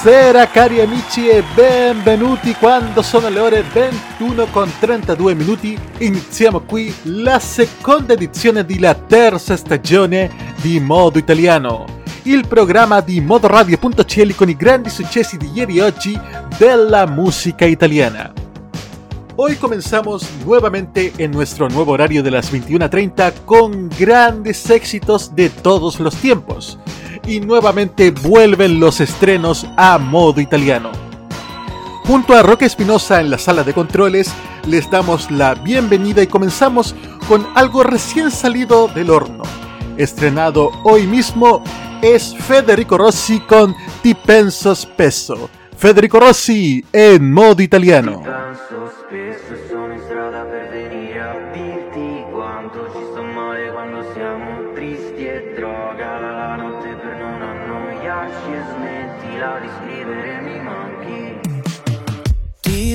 Buonasera cari amici e benvenuti quando sono le ore 21 con 32 minuti. Iniziamo qui la seconda edizione della terza stagione di Modo Italiano il programma di modoradio.cl con i grandi successi di ieri e oggi della música italiana. Hoy comenzamos nuevamente en nuestro nuevo horario de las 21.30 con grandes éxitos de todos los tiempos y nuevamente vuelven los estrenos a modo italiano. Junto a Roque Espinosa en la sala de controles, les damos la bienvenida y comenzamos con algo recién salido del horno. Estrenado hoy mismo es Federico Rossi con Ti penso spesso. Federico Rossi en modo italiano.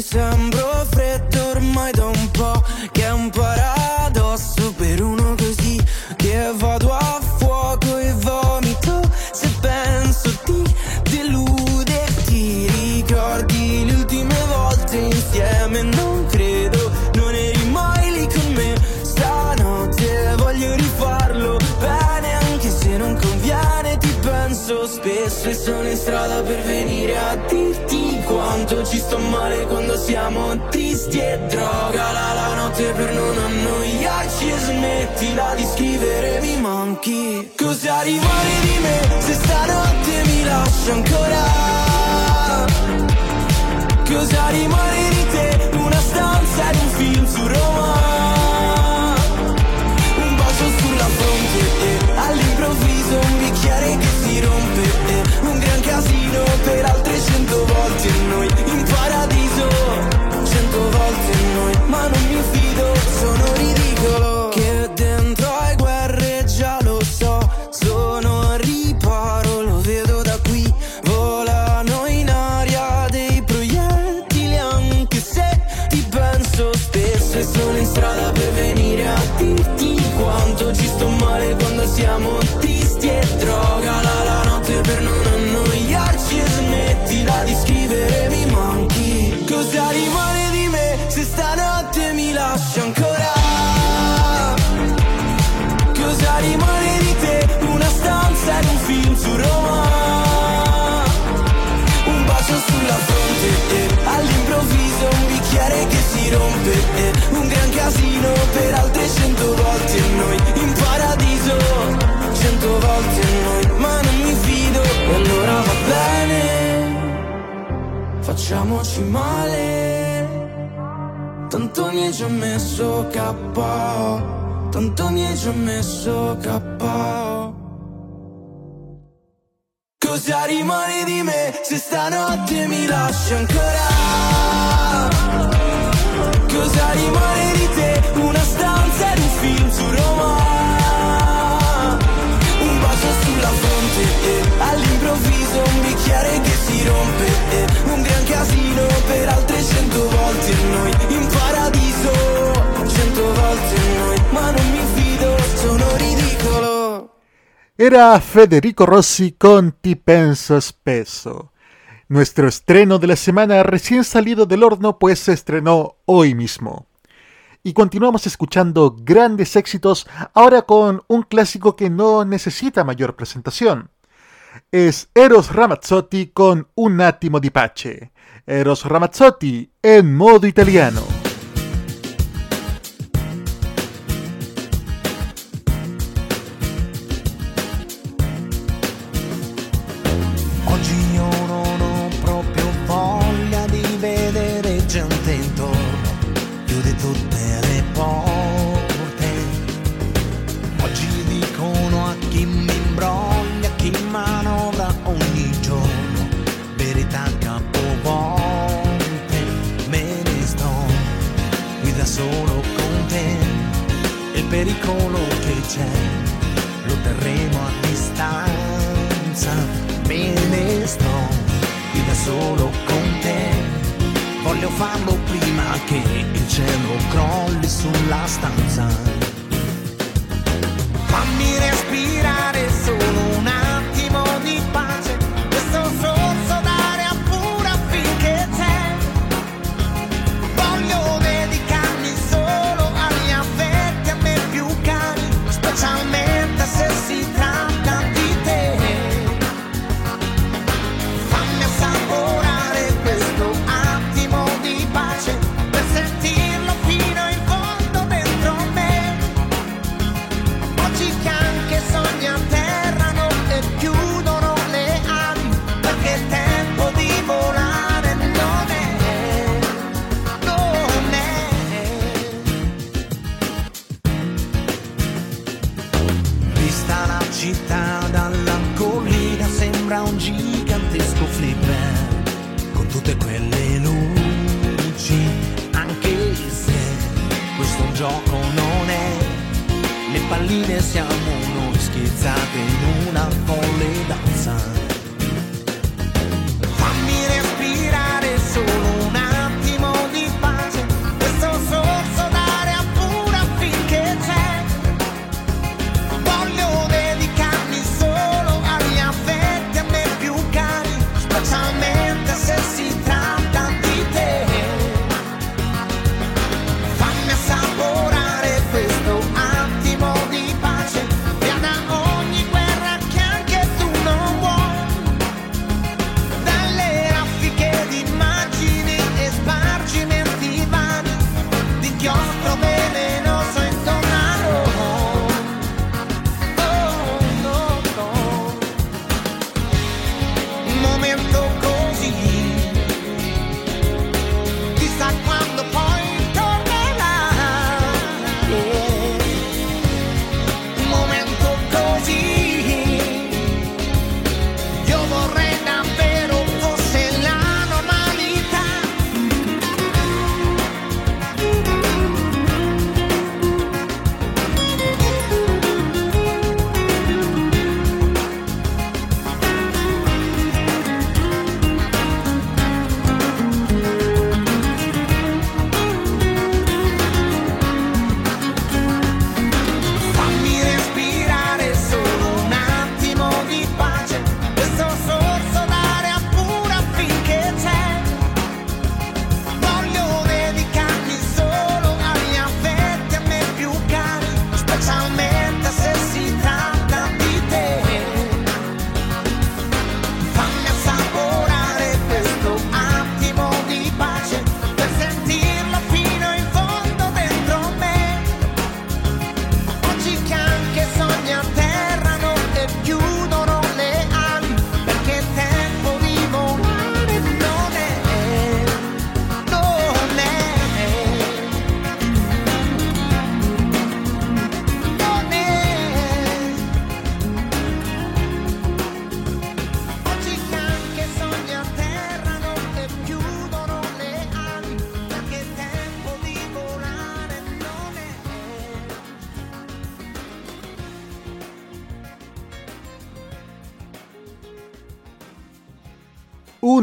Sembro freddo ormai da un po' Che è un paradosso per uno così Che vado a fuoco e vomito. Se penso ti delude Ti ricordi le ultime volte insieme. Non credo, non eri mai lì con me. Stanotte voglio rifarlo bene Anche se non conviene ti penso spesso E sono in strada per venire a dirti quanto ci sto male quando siamo tristi e droga la, la notte per non annoiarci e smettila di scrivere mi manchi Cosa rimane di me se stanotte mi lasci ancora? Cosa rimane di te? Una stanza ed un film su Roma facciamoci male tanto mi hai già messo KO tanto mi hai già messo KO Cosa rimane di me se stanotte mi lasci ancora? Cosa rimane di te? per altre noi. In paradiso mi fido sono ridicolo. Era Federico Rossi con Ti penso spesso. Nuestro estreno de la semana recién salido del horno pues se estrenó hoy mismo. Y continuamos escuchando grandes éxitos ahora con un clásico que no necesita mayor presentación. Es Eros Ramazzotti con un átimo di pace. Eros Ramazzotti in modo italiano. Oggi io farlo prima che il cielo crolli sulla stanza. Fammi respirare.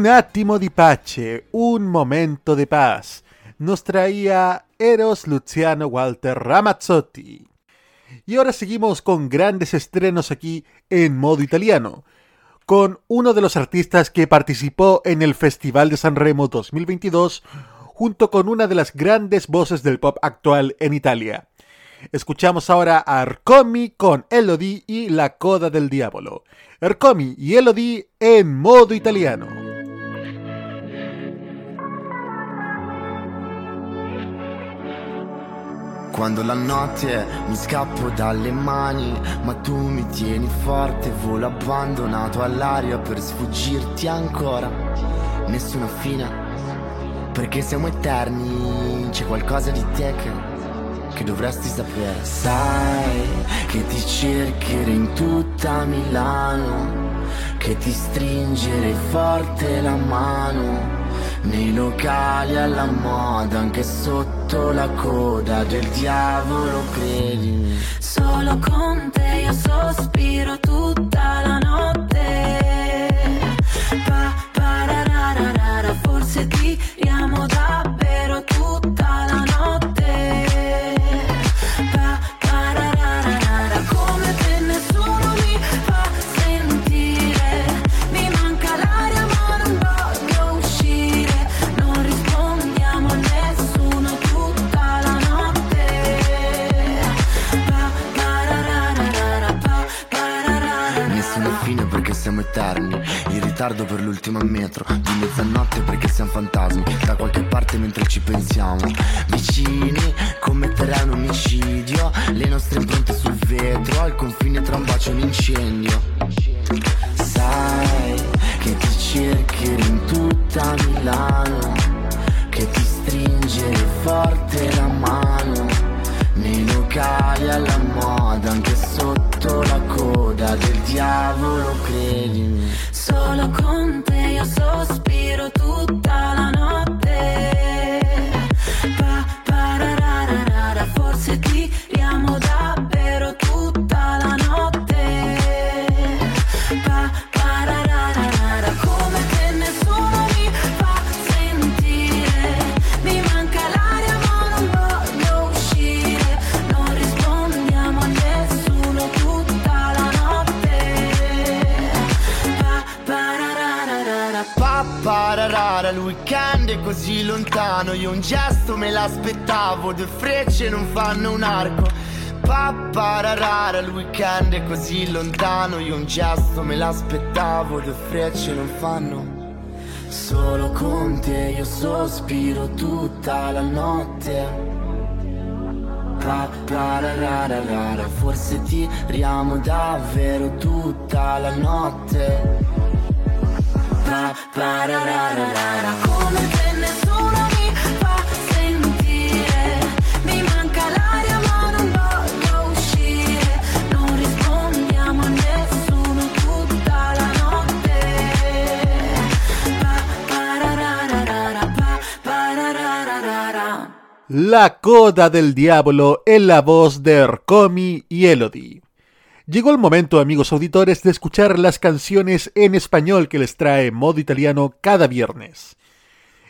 Un átimo di pace, un momento de paz, nos traía Eros Luciano Walter Ramazzotti. Y ahora seguimos con grandes estrenos aquí en modo italiano, con uno de los artistas que participó en el Festival de San Remo 2022, junto con una de las grandes voces del pop actual en Italia. Escuchamos ahora a Arcomi con Elodie y La Coda del Diablo. Arcomi y Elodie en modo italiano. Quando la notte mi scappo dalle mani, ma tu mi tieni forte, volo abbandonato all'aria per sfuggirti ancora. Nessuna fine, perché siamo eterni, c'è qualcosa di te che, che dovresti sapere. Sai che ti cercherei in tutta Milano, che ti stringerei forte la mano nei locali alla moda, anche sotto la coda del diavolo, credimi. Solo con te io sospiro tutta la notte. Ritardo per l'ultimo metro. Di mezzanotte perché siamo fantasmi. Da qualche parte mentre ci pensiamo. Vicini commetterai un omicidio. Le nostre impronte sul vetro. Al confine tra un bacio e un incendio. Sai che ti cercherò in tutta Milano. Che ti stringere forte la mano. Nei locali alla moda, anche sotto la coda del diavolo, credimi. Solo con te io sospiro tutta la. Lontano, io un gesto me l'aspettavo, due frecce non fanno un arco. Pa, pararara, il weekend è così lontano, io un gesto me l'aspettavo, due frecce non fanno. Solo con te io sospiro tutta la notte. Pa, parararara, forse tiriamo davvero tutta la notte. Pa, parararara, come te nessuno La coda del diablo en la voz de Ercomi y Elodie. Llegó el momento, amigos auditores, de escuchar las canciones en español que les trae modo italiano cada viernes.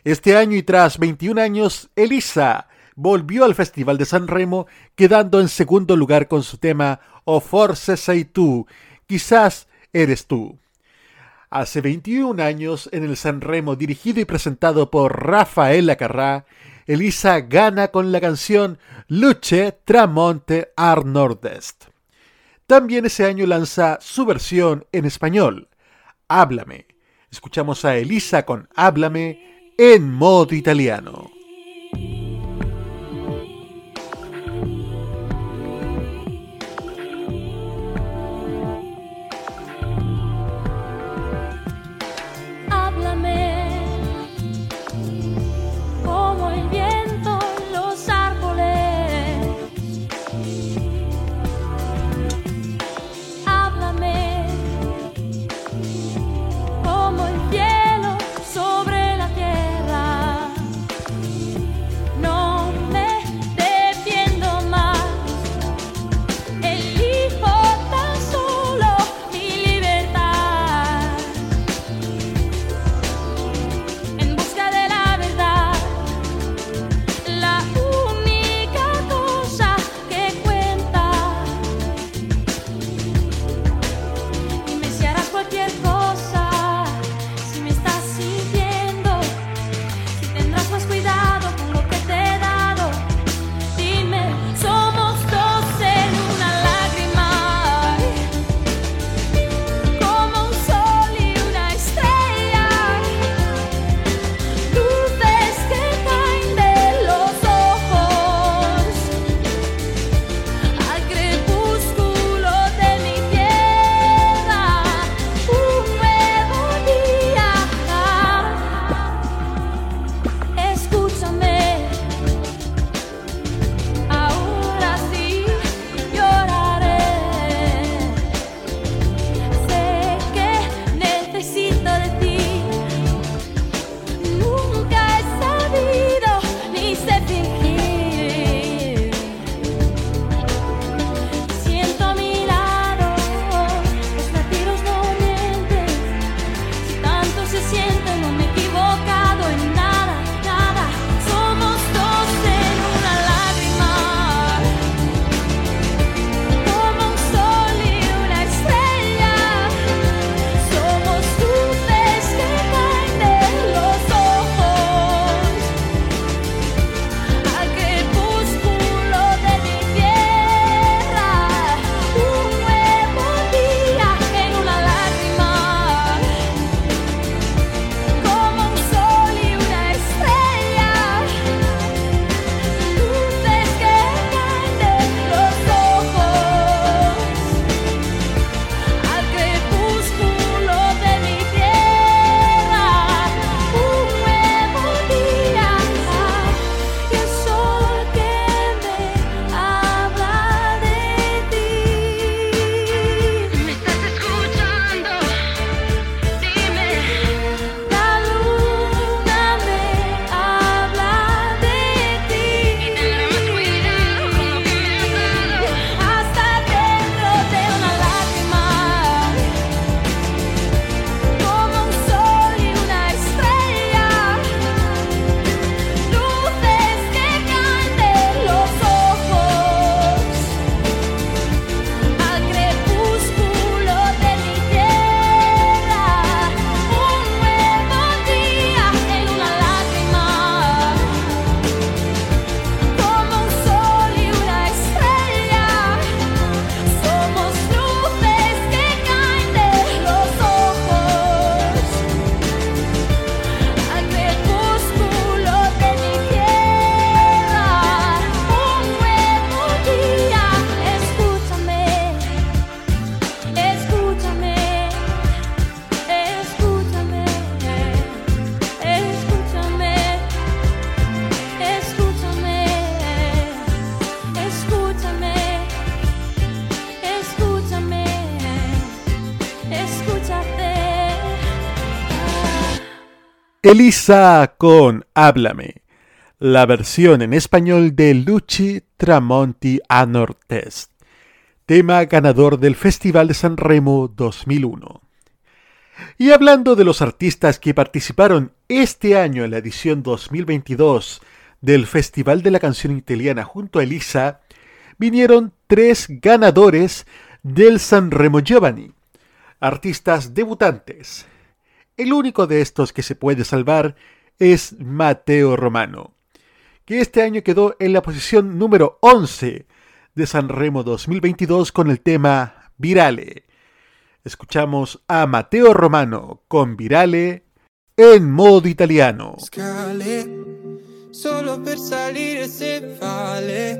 Este año y tras 21 años, Elisa volvió al Festival de San Remo, quedando en segundo lugar con su tema O Forse Sei Tu, quizás eres tú. Hace 21 años, en el San Remo, dirigido y presentado por Rafael Acarrá, Elisa gana con la canción Luce Tramonte ar Nord-Est. También ese año lanza su versión en español, Háblame. Escuchamos a Elisa con Háblame en modo italiano. Elisa con Háblame, la versión en español de Luchi Tramonti a tema ganador del Festival de San Remo 2001. Y hablando de los artistas que participaron este año en la edición 2022 del Festival de la Canción Italiana junto a Elisa, vinieron tres ganadores del San Remo Giovanni, artistas debutantes. El único de estos que se puede salvar es Mateo Romano, que este año quedó en la posición número 11 de San Remo 2022 con el tema Virale. Escuchamos a Mateo Romano con Virale en modo italiano. solo per vale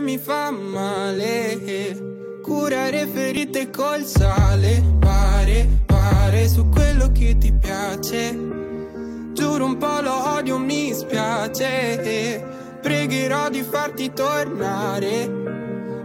mi male curare ferite col sale pare su quello che ti piace. Giuro un po' lo odio mi spiace. Pregherò di farti tornare.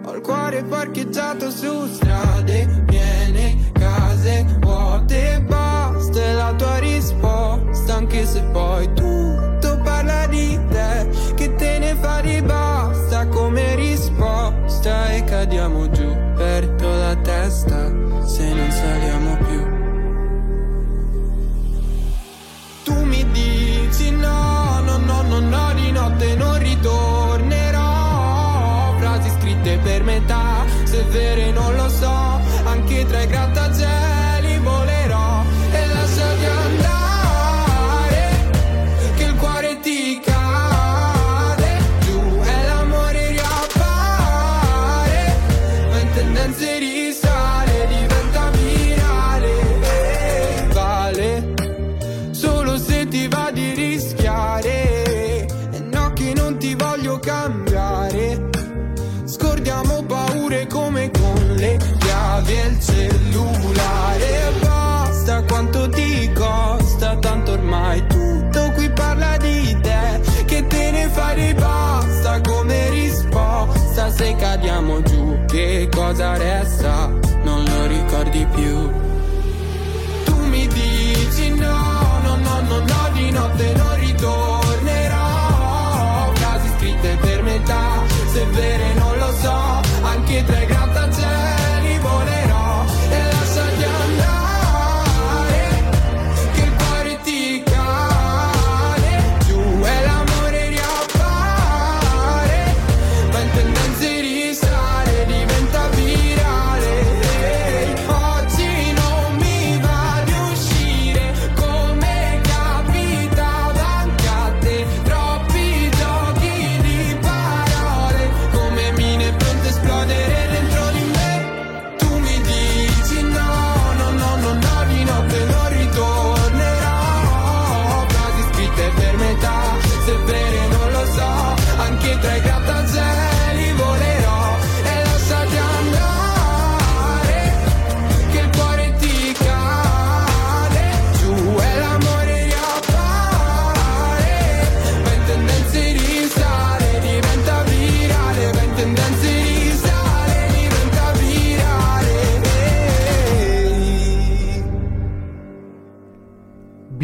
Ho il cuore parcheggiato su strade piene, case vuote, basta la tua risposta, anche se poi tutto parla di te, che te ne fa di basta come risposta e cadiamo giù, no, no, no, no, no, di notte non ritornerò. Frasi scritte per metà, se vere non lo so, anche tra i grattacieli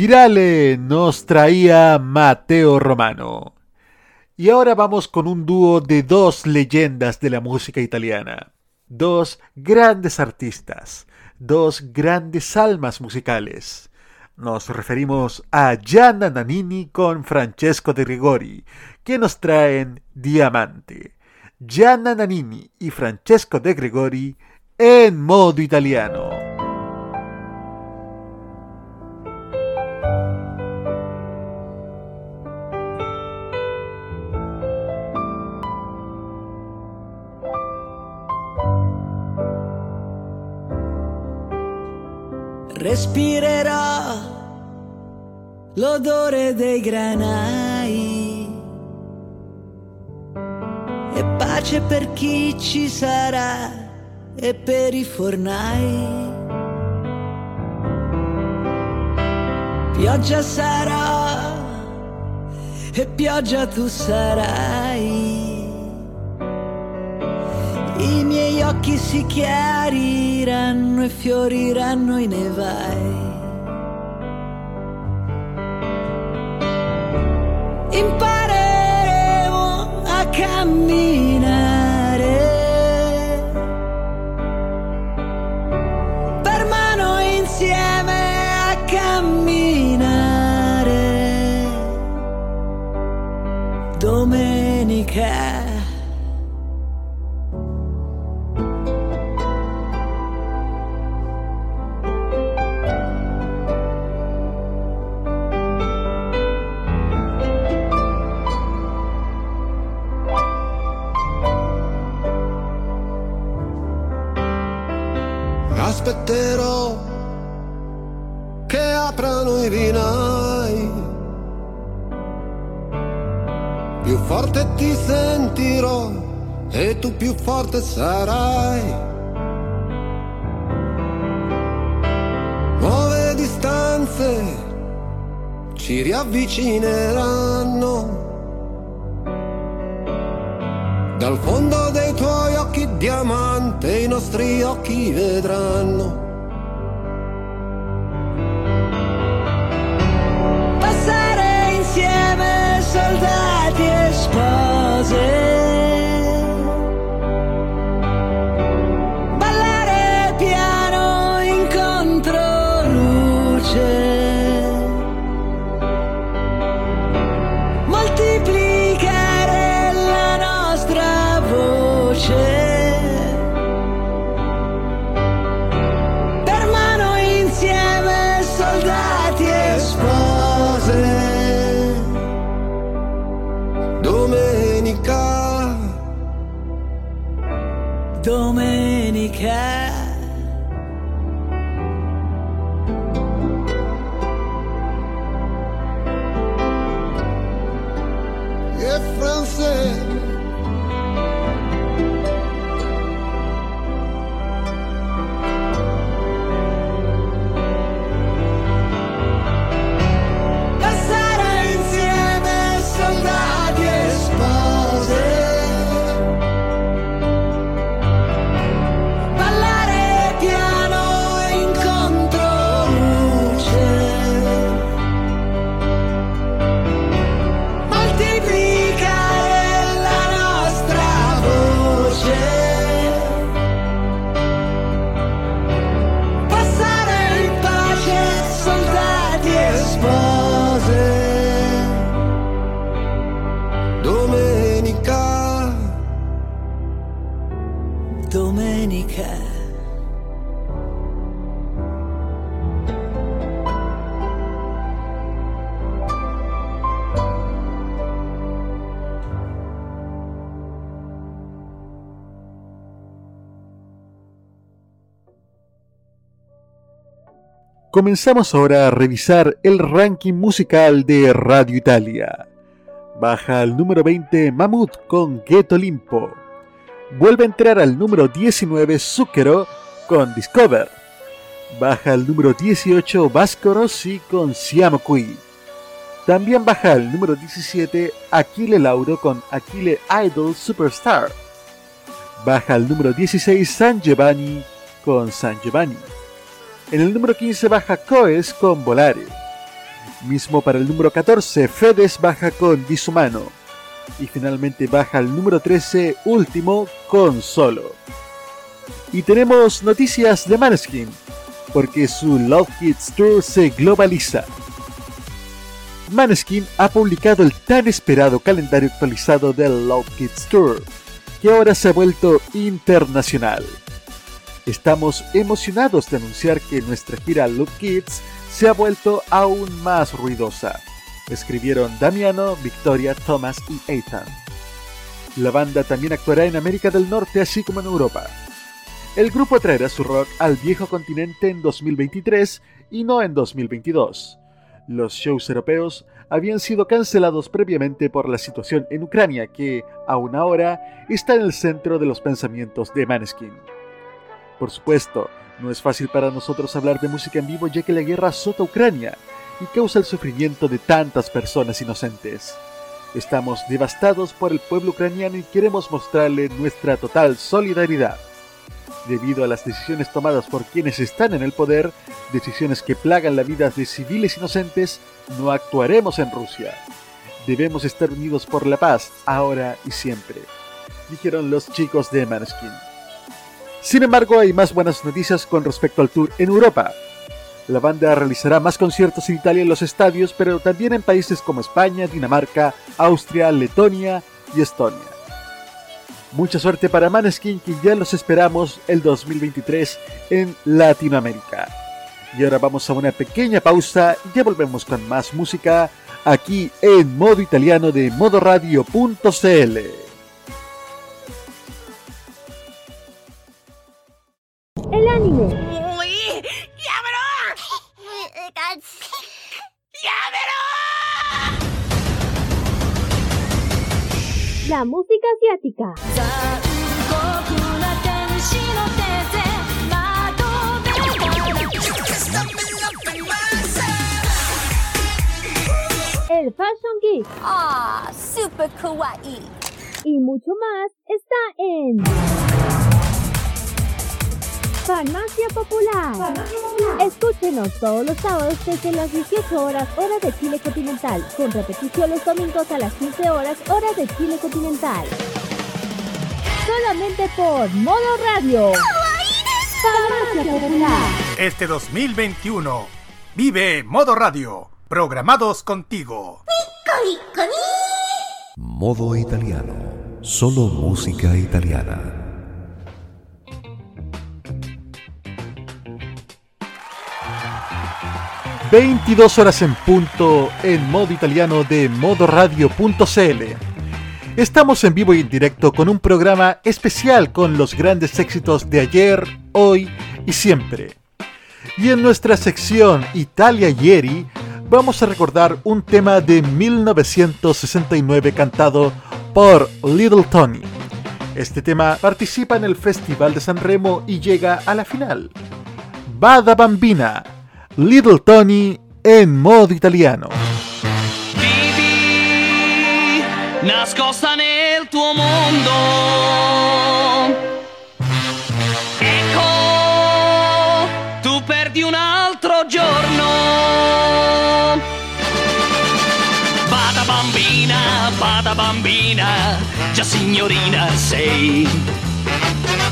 Virale nos traía Mateo Romano. Y ahora vamos con un dúo de dos leyendas de la música italiana, dos grandes artistas, dos grandes almas musicales. Nos referimos a Gianna Nannini con Francesco de Gregori, que nos traen Diamante. Gianna Nannini y Francesco de Gregori en modo italiano. Respirerò l'odore dei granai e pace per chi ci sarà e per i fornai. Pioggia sarò e pioggia tu sarai. I miei occhi si chiariranno e fioriranno i nevai. Impareremo a camminare per mano insieme a camminare. Domenica. Che aprano i vinai. Più forte ti sentirò e tu più forte sarai. Nuove distanze ci riavvicineranno. Dal fondo dei tuoi occhi diamante i nostri occhi vedranno. Comenzamos ahora a revisar el ranking musical de Radio Italia. Baja al número 20 Mammoth con Ghetto Limpo. Vuelve a entrar al número 19 Zucchero con Discover. Baja al número 18 Vasco Rossi con Siamo Qui. También baja al número 17 Aquile Lauro con Aquile Idol Superstar. Baja al número 16 San Giovanni con San Giovanni. En el número 15 baja Coes con Volare. Mismo para el número 14, Fedes baja con Disumano. Y finalmente baja al número 13, último, con Solo. Y tenemos noticias de Maneskin, porque su Love Kids Tour se globaliza. Maneskin ha publicado el tan esperado calendario actualizado del Love Kids Tour, que ahora se ha vuelto internacional. Estamos emocionados de anunciar que nuestra gira Look Kids se ha vuelto aún más ruidosa, escribieron Damiano, Victoria, Thomas y Ethan. La banda también actuará en América del Norte así como en Europa. El grupo traerá su rock al viejo continente en 2023 y no en 2022. Los shows europeos habían sido cancelados previamente por la situación en Ucrania que, aún ahora, está en el centro de los pensamientos de Maneskin. Por supuesto, no es fácil para nosotros hablar de música en vivo ya que la guerra azota Ucrania y causa el sufrimiento de tantas personas inocentes. Estamos devastados por el pueblo ucraniano y queremos mostrarle nuestra total solidaridad. Debido a las decisiones tomadas por quienes están en el poder, decisiones que plagan la vida de civiles inocentes, no actuaremos en Rusia. Debemos estar unidos por la paz, ahora y siempre, dijeron los chicos de Maneskin. Sin embargo, hay más buenas noticias con respecto al tour en Europa. La banda realizará más conciertos en Italia en los estadios, pero también en países como España, Dinamarca, Austria, Letonia y Estonia. Mucha suerte para Maneskin que ya los esperamos el 2023 en Latinoamérica. Y ahora vamos a una pequeña pausa ya volvemos con más música aquí en modo italiano de modoradio.cl. el anime. ¡Uy! La música asiática. El Fashion Geek. ¡Ah! Oh, ¡Super kawaii! Y mucho más está en. Farmacia Popular. Escúchenos todos los sábados desde las 18 horas hora de Chile continental, con repetición los domingos a las 15 horas hora de Chile continental. Solamente por Modo Radio. Farmacia Popular. Este 2021 vive Modo Radio, programados contigo. Modo italiano. Solo música italiana. 22 horas en punto en modo italiano de modoradio.cl. Estamos en vivo y en directo con un programa especial con los grandes éxitos de ayer, hoy y siempre. Y en nuestra sección Italia Ieri vamos a recordar un tema de 1969 cantado por Little Tony. Este tema participa en el Festival de San Remo y llega a la final. Bada Bambina, Little Tony en modo italiano. Vivi nascosta nel tuo mondo. Ecco, tu perdi un altro giorno. Vada bambina, vada bambina, già signorina sei.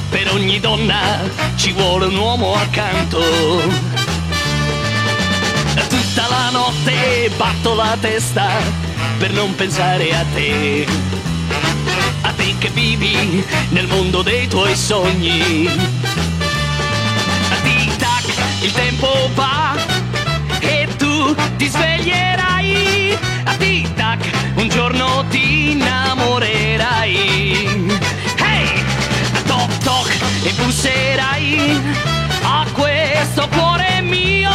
Per ogni donna ci vuole un uomo accanto. Tutta la notte batto la testa per non pensare a te. A te che vivi nel mondo dei tuoi sogni. Tic-tac, il tempo va e tu ti sveglierai. A tic-tac, un giorno ti innamorerai. Hey! Toc toc e busserai a questo cuore mio.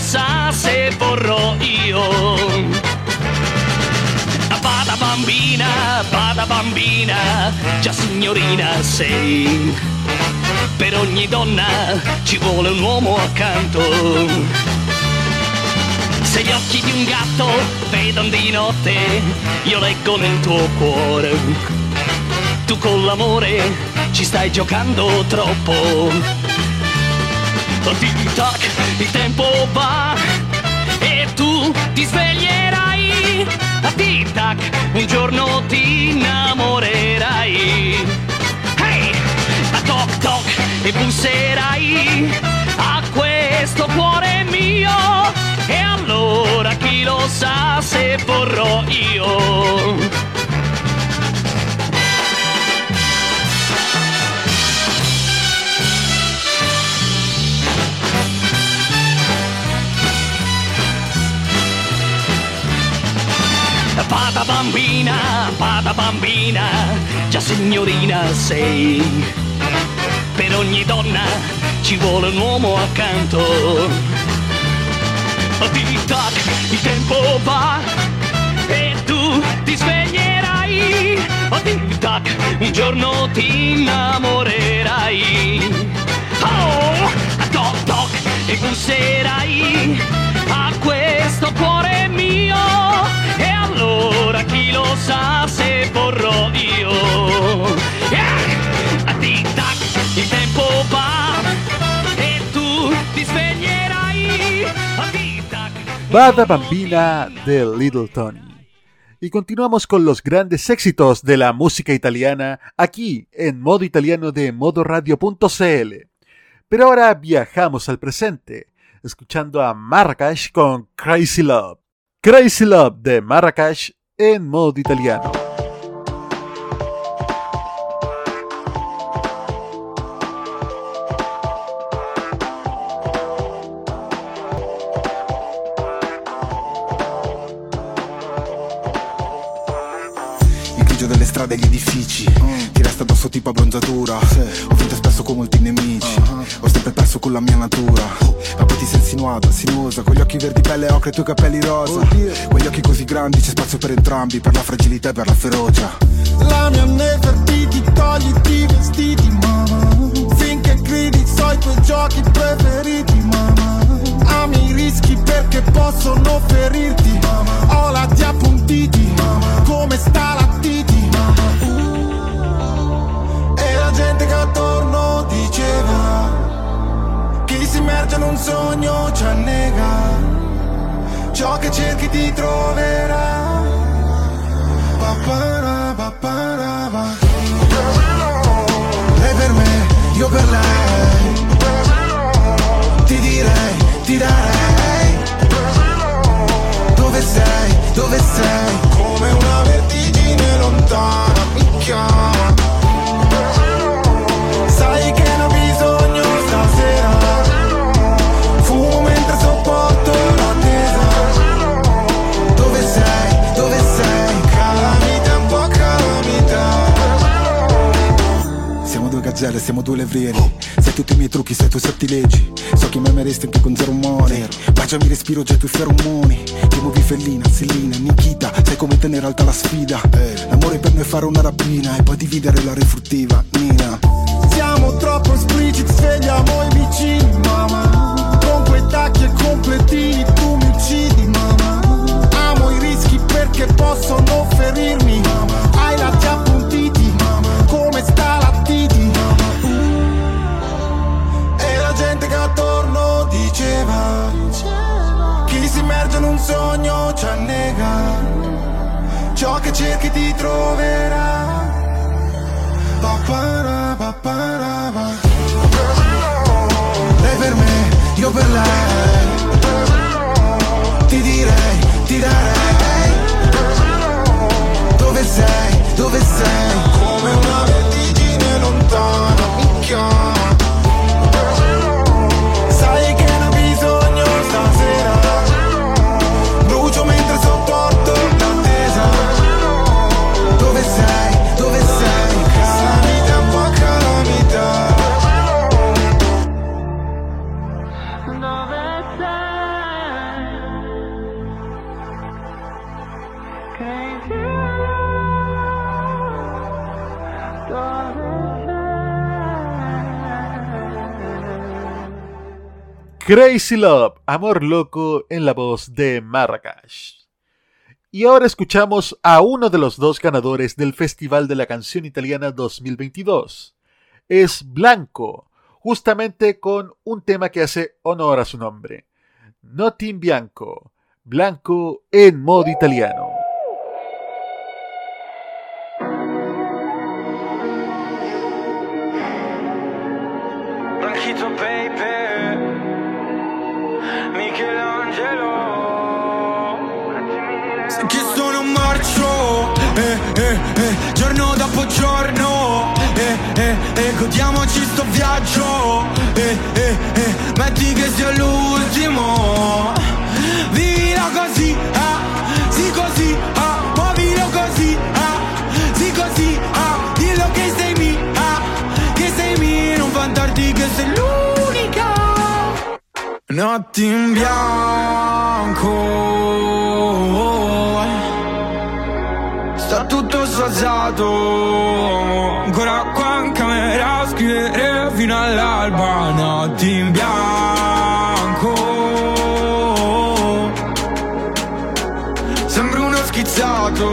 Sa se vorrò io. Bada bambina, bada bambina, già signorina sei. Per ogni donna ci vuole un uomo accanto. Se gli occhi di un gatto vedono di notte, io leggo nel tuo cuore. Tu con l'amore ci stai giocando troppo. Tic tac, il tempo va e tu ti sveglierai. Tic tac, un giorno ti innamorerai. Hey! A toc toc e busserai a questo cuore mio. E allora chi lo sa se vorrò io. Bambina, bada bambina, già signorina sei. Per ogni donna ci vuole un uomo accanto. Tic tac, il tempo va e tu ti sveglierai. Tic tac, un giorno ti innamorerai. Oh, toc toc e busserai a questo cuore mio. Allora chi lo sa se vorrò io. Yeah! Tic tac, il tempo va e tu ti sveglierai. Tic tac. Bada Bambina de Little Tony. Y continuamos con los grandes éxitos de la música italiana aquí en modo italiano de modoradio.cl. Pero ahora viajamos al presente, escuchando a Marrakesh con Crazy Love. Crazy Love de Marrakesh en modo italiano. Il grigio delle strade e gli edifici Ti resta addosso tipo abbronzatura Ho vinto spesso con molti nemici. Ho sempre perso con la mia natura. Ma poi ti sei insinuata, sinuosa Con gli occhi verdi pelle ocre e i tuoi capelli rosa. Quegli occhi così grandi c'è spazio per entrambi Per la fragilità e per la ferocia. La mia Nefertiti togliti i vestiti mamma Finché gridi so i tuoi giochi preferiti mamma Ami i rischi perché possono ferirti mamma Ho lati appuntiti mamma Come stalattiti mamma uh. E la gente che attorno diceva Chi si immerge in un sogno ci annega. Ciò che cerchi ti troverà. Papara, papara, pa. Lei per me, io per lei. Ti direi, ti darei. Dove sei, dove sei? Come una vertigine lontana mi chiama due gazzelle, siamo due levrieri Sai tutti i miei trucchi, sai i tuoi sortilegi So che mi ameresti anche con zero umore. Baciami respiro già i tuoi feromoni. Ti muovi fellina, Selina, Nikita Sai come tenere alta la sfida. L'amore per noi è fare una rapina E poi dividere la refruttiva, Nina. Siamo troppo espliciti, svegliamo i vicini, mamma Con quei tacchi e completini tu mi uccidi, mamma Amo i rischi perché possono ferirmi, mamma diceva Chi si immerge in un sogno ci annega. Ciò che cerchi ti troverà. Lei per me, io per lei. Ti direi, ti darei. Dove sei, dove sei? Come una vertigine lontana, mi chiama Crazy Love, Amor Loco en la voz de Marrakech. Y ahora escuchamos a uno de los dos ganadores del Festival de la Canción Italiana 2022. Es Blanco, justamente con un tema que hace honor a su nombre. Notti in Bianco, Blanco en modo italiano. Eh, eh, Giorno dopo giorno eh, eh, eh, Godiamoci sto viaggio eh, eh, eh, Metti che sia l'ultimo. Vivila così, ah, sì così, ah Muovilo così, ah, sì così, ah Dillo che sei mia, ah, che sei mia Non vantarti che sei l'unica. Notti in bianco tutto sfassato Ancora qua in camera a scrivere fino all'alba Notti in bianco. Sembra uno schizzato.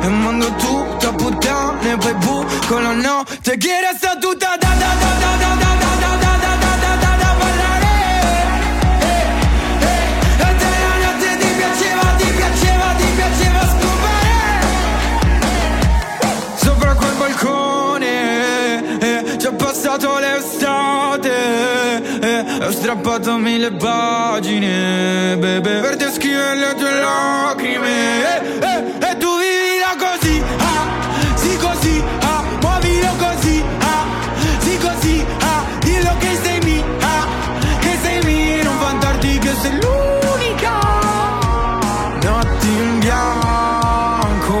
E mando tutto a puttane Poi bu con la notte Che resta tutta Ho strappato mille pagine Bebe Per descrivere le tue lacrime. Eh, eh, E tu vivila così ah, Sì così ah, Muovilo così ah, Sì così ah, Dillo che sei mia ah, Che sei mia Non vantarti che sei l'unica. Notti in bianco.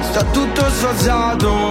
Sta tutto sfassato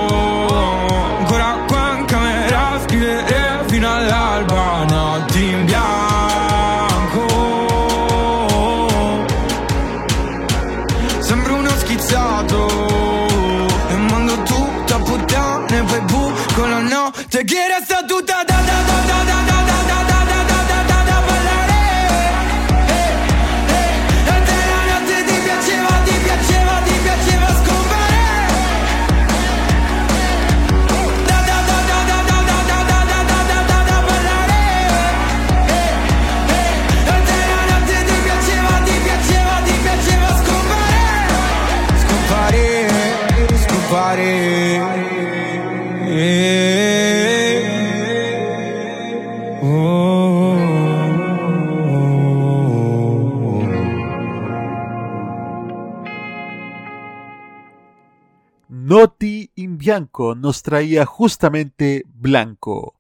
Bianco nos traía justamente Blanco.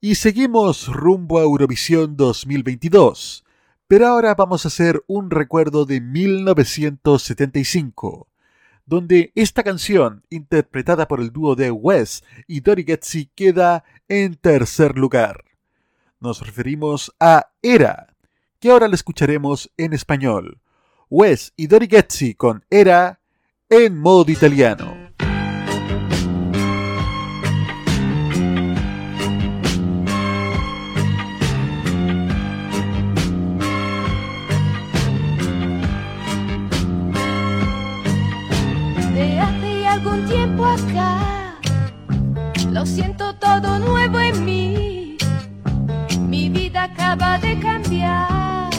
Y seguimos rumbo a Eurovisión 2022, pero ahora vamos a hacer un recuerdo de 1975, donde esta canción, interpretada por el dúo de Wes y Dori Getzi, queda en tercer lugar. Nos referimos a Era, que ahora la escucharemos en español. Wes y Dori Getzi con Era en modo italiano. Algún tiempo acá, lo siento todo nuevo en mí. Mi vida acaba de cambiar.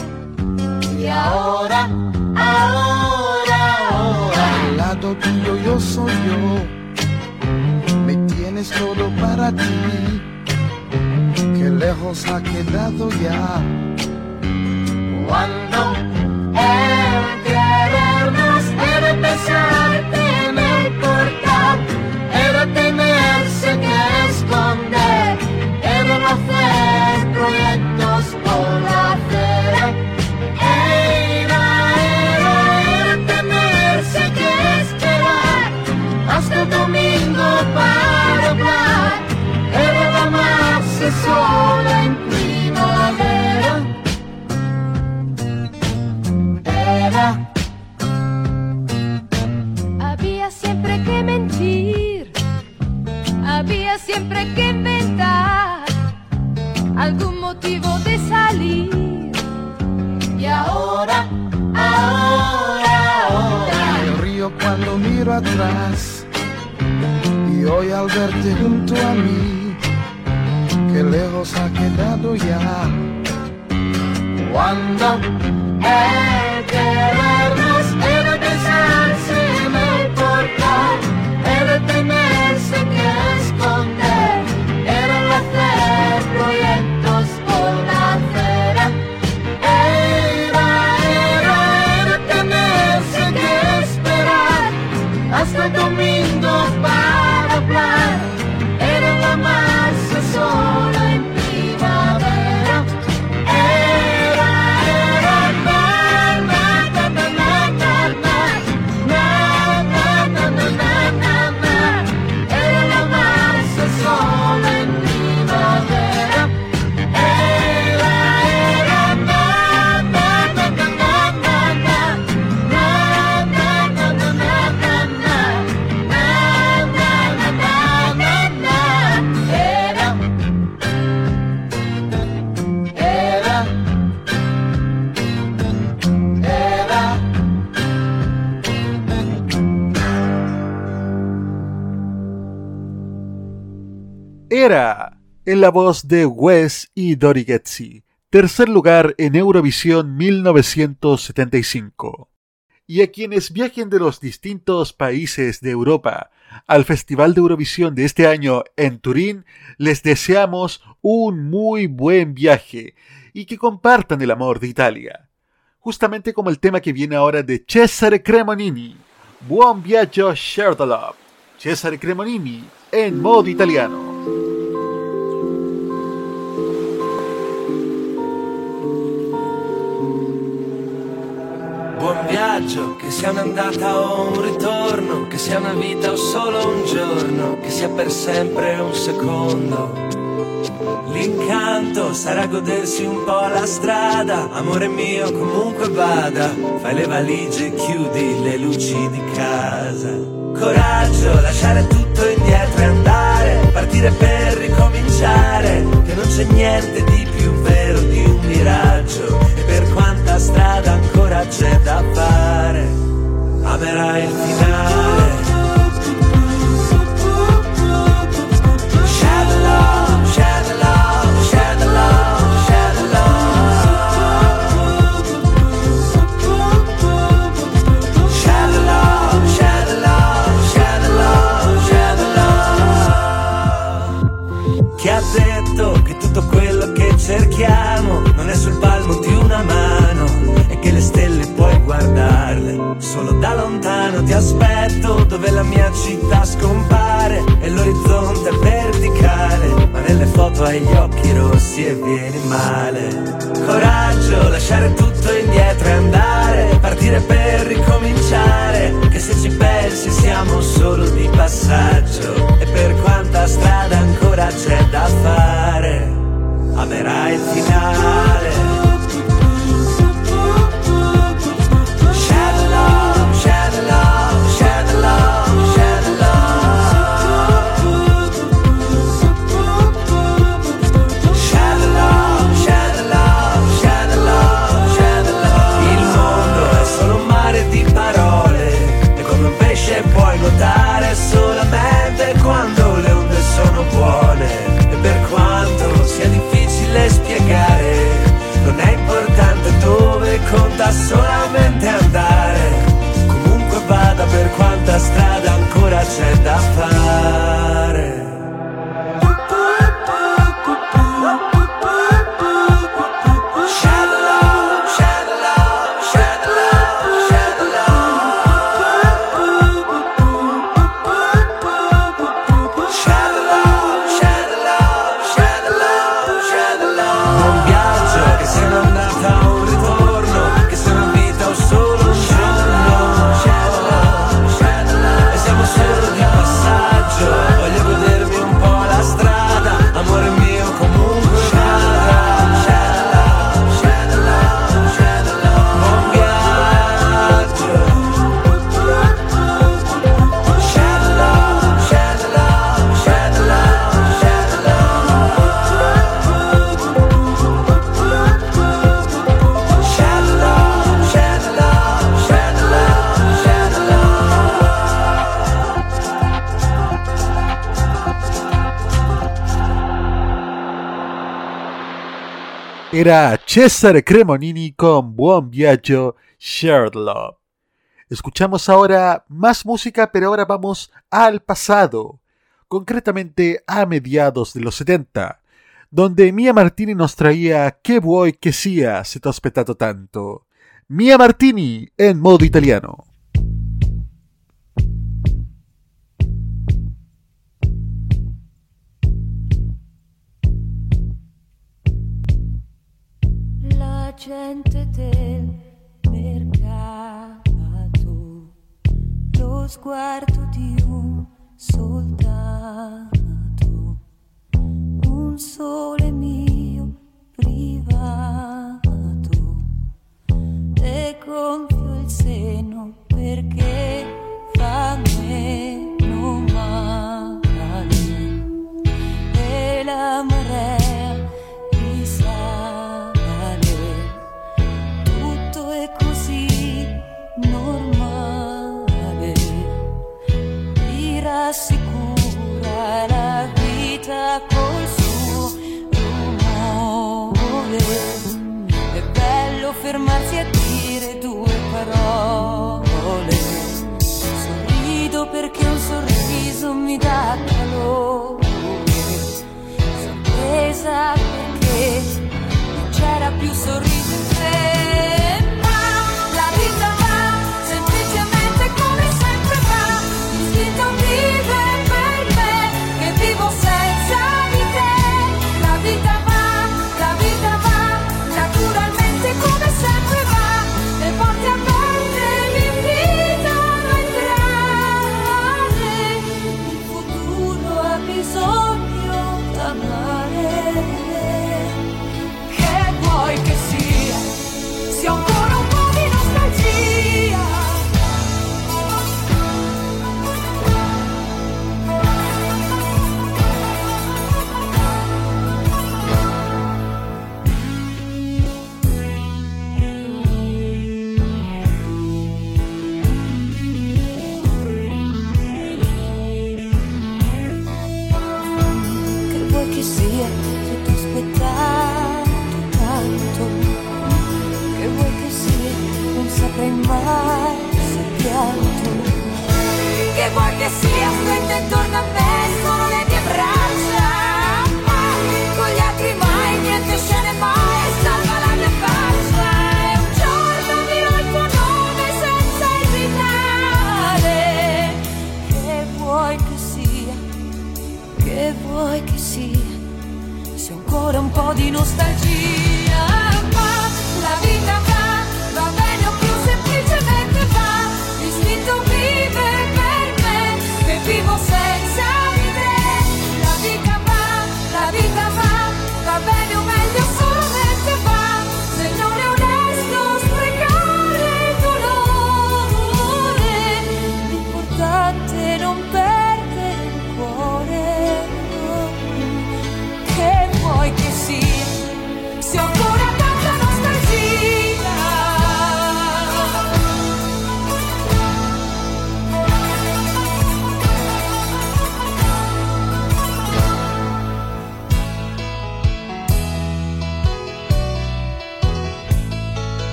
Y ahora, ahora, ahora. Al lado tuyo yo soy yo, me tienes todo para ti, que lejos ha quedado ya. Cuando atrás y hoy al verte junto a mí, que lejos ha quedado ya. Cuando la voz de Wes y Dori Getzi, tercer lugar en Eurovisión 1975. Y a quienes viajen de los distintos países de Europa al Festival de Eurovisión de este año en Turín, les deseamos un muy buen viaje y que compartan el amor de Italia. Justamente como el tema que viene ahora de Cesare Cremonini. Buon viaggio, love. Cesare Cremonini en modo italiano. Buon viaggio, che sia un'andata o un ritorno, che sia una vita o solo un giorno, che sia per sempre un secondo. L'incanto sarà godersi un po' la strada, amore mio comunque vada, fai le valigie e chiudi le luci di casa. Coraggio, lasciare tutto indietro e andare, partire per ricominciare, che non c'è niente di più vero di un miraggio, e per quanta strada ancora c'è da fare, amerai il finale. Le stelle puoi guardarle. Solo da lontano ti aspetto dove la mia città scompare e l'orizzonte è verticale. Ma nelle foto hai gli occhi rossi e vieni male. Coraggio lasciare tutto indietro e andare. Partire per ricominciare che se ci pensi siamo solo di passaggio. E per quanta strada ancora c'è da fare amerai il finale solamente andare Cesare Cremonini con Buon Viaggio Shared Love. Escuchamos ahora más música, pero ahora vamos al pasado, concretamente a mediados de los 70, donde Mia Martini nos traía Che vuoi che sia se t'ho aspettato tanto. Mia Martini en modo italiano. gente del mercato, lo sguardo di un soldato, un sole mio privato, e gonfio il seno perché... mi dà sorpresa perché non c'era più sorriso.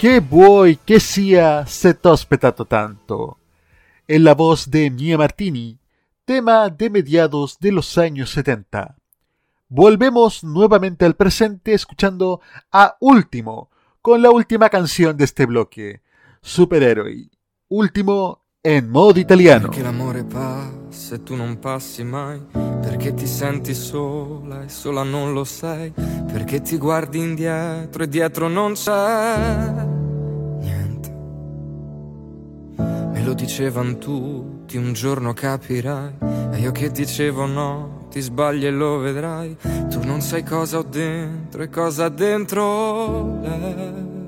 ¿Qué voy, qué sia se tospetato tanto? En la voz de Mia Martini, tema de mediados de los años 70. Volvemos nuevamente al presente escuchando a Último, con la última canción de este bloque, Superhéroe. Último in modo italiano. Perché l'amore passa e tu non passi mai, perché ti senti sola e sola non lo sei, perché ti guardi indietro e dietro non c'è niente. Me lo dicevano tutti, un giorno capirai, e io che dicevo no, ti sbagli e lo vedrai, tu non sai cosa ho dentro e cosa dentro lei.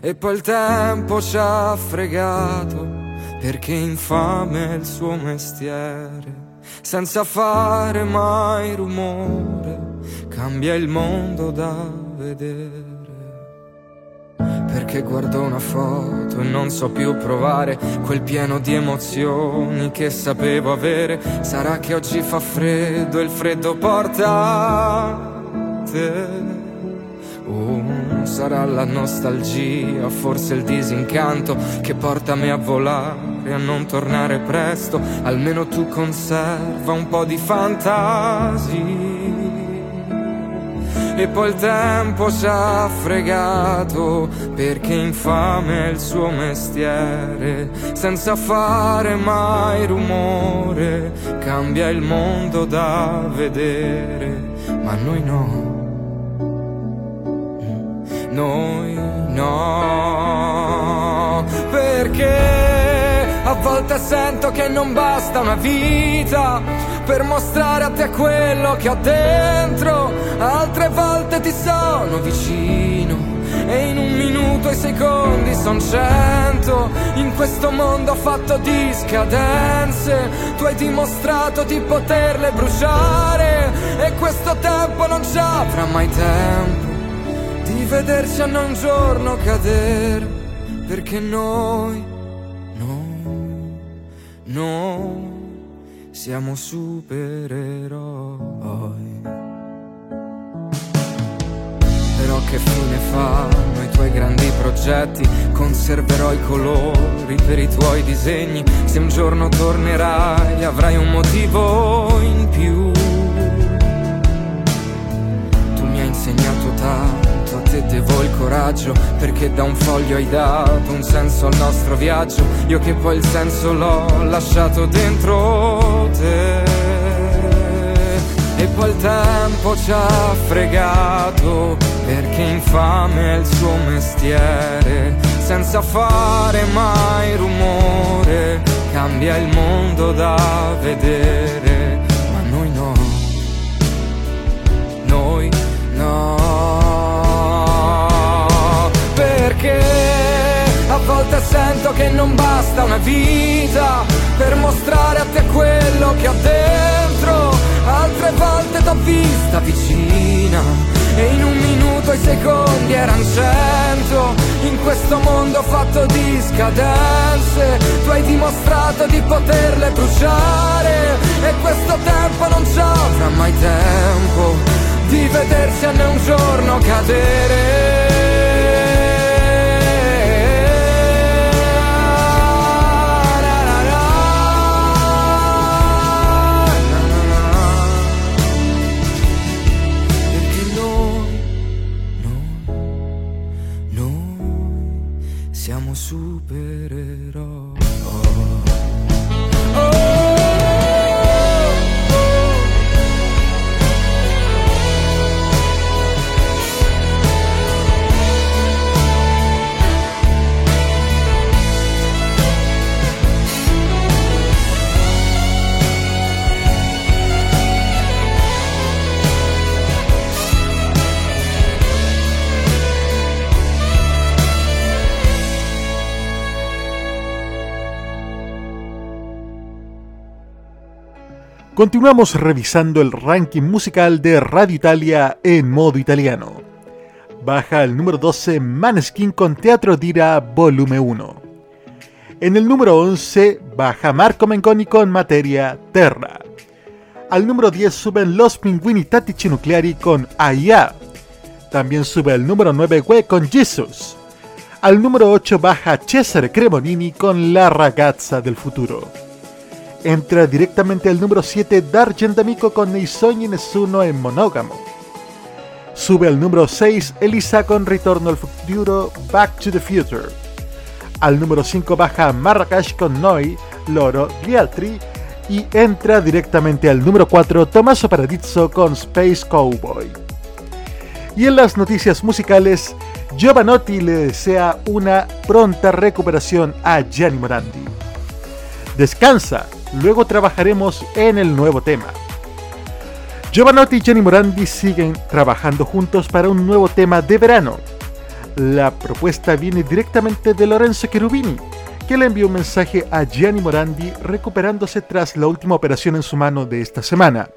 E poi il tempo ci ha fregato perché infame è il suo mestiere. Senza fare mai rumore, cambia il mondo da vedere. Perché guardo una foto e non so più provare quel pieno di emozioni che sapevo avere. Sarà che oggi fa freddo e il freddo porta te. Oh, sarà la nostalgia, forse il disincanto che porta me a volare, a non tornare presto. Almeno tu conserva un po' di fantasia. E poi il tempo ci ha fregato perché infame è il suo mestiere. Senza fare mai rumore, cambia il mondo da vedere, ma noi no noi no. Perché a volte sento che non basta una vita per mostrare a te quello che ho dentro, altre volte ti sono vicino. E in un minuto i secondi son cento In questo mondo fatto di scadenze Tu hai dimostrato di poterle bruciare E questo tempo non ci avrà mai tempo di vederci a un giorno cadere, perché noi, noi, noi siamo supereroi. Però che fine fanno i tuoi grandi progetti? Conserverò i colori per i tuoi disegni. Se un giorno tornerai avrai un motivo in più. Tu mi hai insegnato tanto a te devo il coraggio perché da un foglio hai dato un senso al nostro viaggio. Io che poi il senso l'ho lasciato dentro te. E poi il tempo ci ha fregato perché infame è il suo mestiere. Senza fare mai rumore cambia il mondo da vedere. Ma noi no. Noi no volte sento che non basta una vita per mostrare a te quello che ho dentro, altre volte t'ho vista vicina e in un minuto i secondi erano cento, in questo mondo fatto di scadenze, tu hai dimostrato di poterle bruciare. E questo tempo non ci avrà mai tempo di vedersi a un giorno cadere. supererò. Continuamos revisando el ranking musical de Radio Italia en modo italiano. Baja el número 12 Maneskin con Teatro Dira Volume 1. En el número 11 baja Marco Mengoni con Materia Terra. Al número 10 suben Los Pinguini Tattici Nucleari con Aya. También sube el número 9 We con Jesus. Al número 8 baja Cesare Cremonini con La ragazza del futuro. Entra directamente al número 7 Dargen D'Amico con Nei sogni nessuno è monógamo. Sube al número 6 Elisa con Ritorno al futuro Back to the Future. Al número 5 baja Marrakech con Noi, Loro, gli altri. Y entra directamente al número 4 Tommaso Paradiso con Space Cowboy. Y en las noticias musicales, Giovanotti le desea una pronta recuperación a Gianni Morandi. Descansa, luego trabajaremos en el nuevo tema. Giovanotti y Gianni Morandi siguen trabajando juntos para un nuevo tema de verano. La propuesta viene directamente de Lorenzo Cherubini, que le envió un mensaje a Gianni Morandi recuperándose tras la última operación en su mano de esta semana.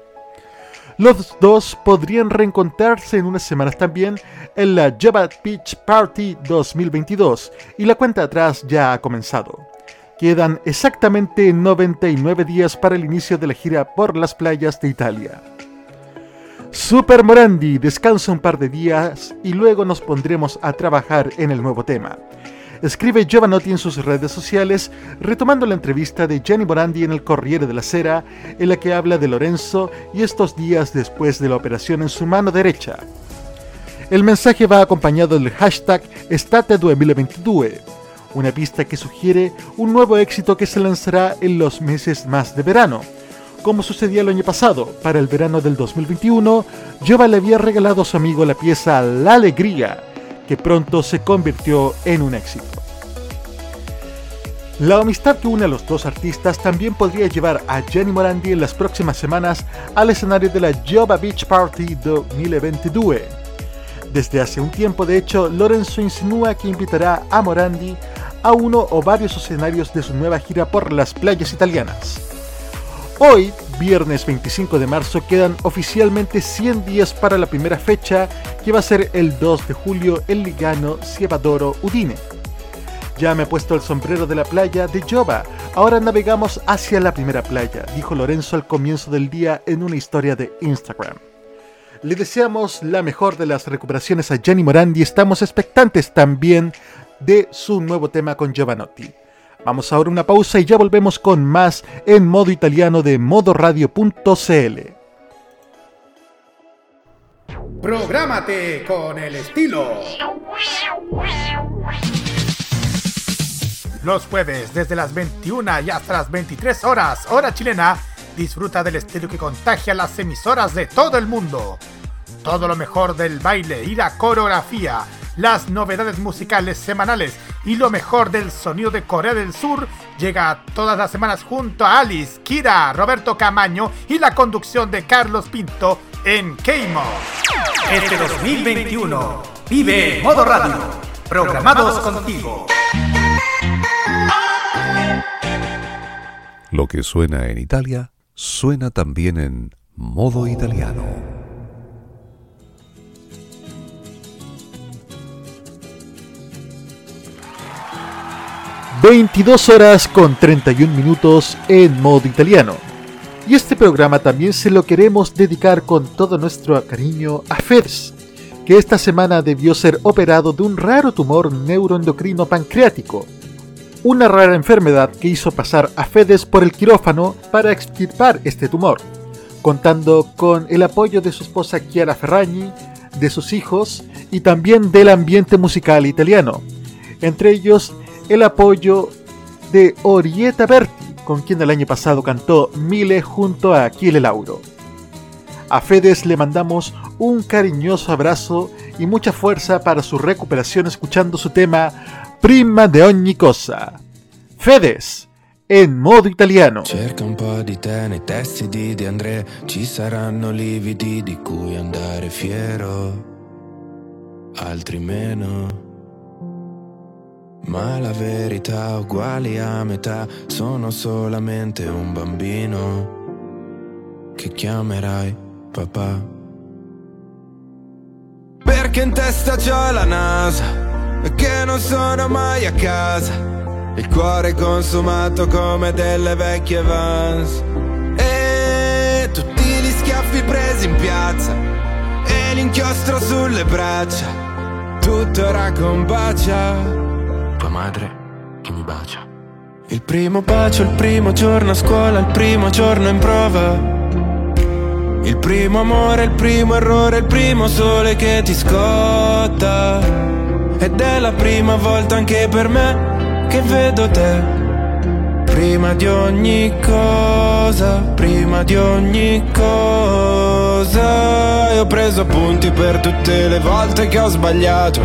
Los dos podrían reencontrarse en unas semanas también en la Java Beach Party 2022 y la cuenta atrás ya ha comenzado. Quedan exactamente 99 días para el inicio de la gira por las playas de Italia. Super Morandi descansa un par de días y luego nos pondremos a trabajar en el nuevo tema. Escribe Giovanotti en sus redes sociales, retomando la entrevista de Gianni Morandi en el Corriere della Sera, en la que habla de Lorenzo y estos días después de la operación en su mano derecha. El mensaje va acompañado del hashtag Estate 2022, una pista que sugiere un nuevo éxito que se lanzará en los meses más de verano. Como sucedía el año pasado, para el verano del 2021, Giova le había regalado a su amigo la pieza La Alegría, que pronto se convirtió en un éxito. La amistad que une a los dos artistas también podría llevar a Jenny Morandi en las próximas semanas al escenario de la Jova Beach Party 2022. Desde hace un tiempo, de hecho, Lorenzo insinúa que invitará a Morandi a uno o varios escenarios de su nueva gira por las playas italianas. Hoy, viernes 25 de marzo, quedan oficialmente 100 días para la primera fecha, que va a ser el 2 de julio en Ligano, Cievadoro, Udine. Ya me he puesto el sombrero de la playa de Jova, ahora navegamos hacia la primera playa, dijo Lorenzo al comienzo del día en una historia de Instagram. Le deseamos la mejor de las recuperaciones a Jenny Morandi y estamos expectantes también de su nuevo tema con Giovanotti. Vamos ahora a una pausa y ya volvemos con más en modo italiano de modoradio.cl. Prográmate con el estilo. Los jueves desde las 21 y hasta las 23 horas, hora chilena, disfruta del estilo que contagia las emisoras de todo el mundo. Todo lo mejor del baile y la coreografía, las novedades musicales semanales y lo mejor del sonido de Corea del Sur llega todas las semanas junto a Alice, Kira, Roberto Camaño y la conducción de Carlos Pinto en Keimo. Este 2021 vive Modo Radio. Programados contigo. Lo que suena en Italia suena también en modo italiano. 22 horas con 31 minutos en modo italiano. Y este programa también se lo queremos dedicar con todo nuestro cariño a Feds, que esta semana debió ser operado de un raro tumor neuroendocrino pancreático. Una rara enfermedad que hizo pasar a Fedes por el quirófano para extirpar este tumor, contando con el apoyo de su esposa Chiara Ferragni, de sus hijos y también del ambiente musical italiano, entre ellos el apoyo de Orietta Berti, con quien el año pasado cantó Mile junto a Achille Lauro. A Fedes le mandamos un cariñoso abrazo y mucha fuerza para su recuperación escuchando su tema Prima de ogni cosa. Fedes, en modo italiano. Cerca un po' di te nei testi di De André, ci saranno lividi di cui andare fiero, altri meno. Ma la verità uguali a metà, sono solamente un bambino che chiamerai papà. Perché in testa c'ho la NASA e che non sono mai a casa. Il cuore consumato come delle vecchie Vans. E tutti gli schiaffi presi in piazza e l'inchiostro sulle braccia. Tutto ora combacia tua madre che mi bacia. Il primo bacio, il primo giorno a scuola, il primo giorno in prova. Il primo amore, il primo errore, il primo sole che ti scotta. Ed è la prima volta anche per me che vedo te. Prima di ogni cosa, prima di ogni cosa. E ho preso appunti per tutte le volte che ho sbagliato.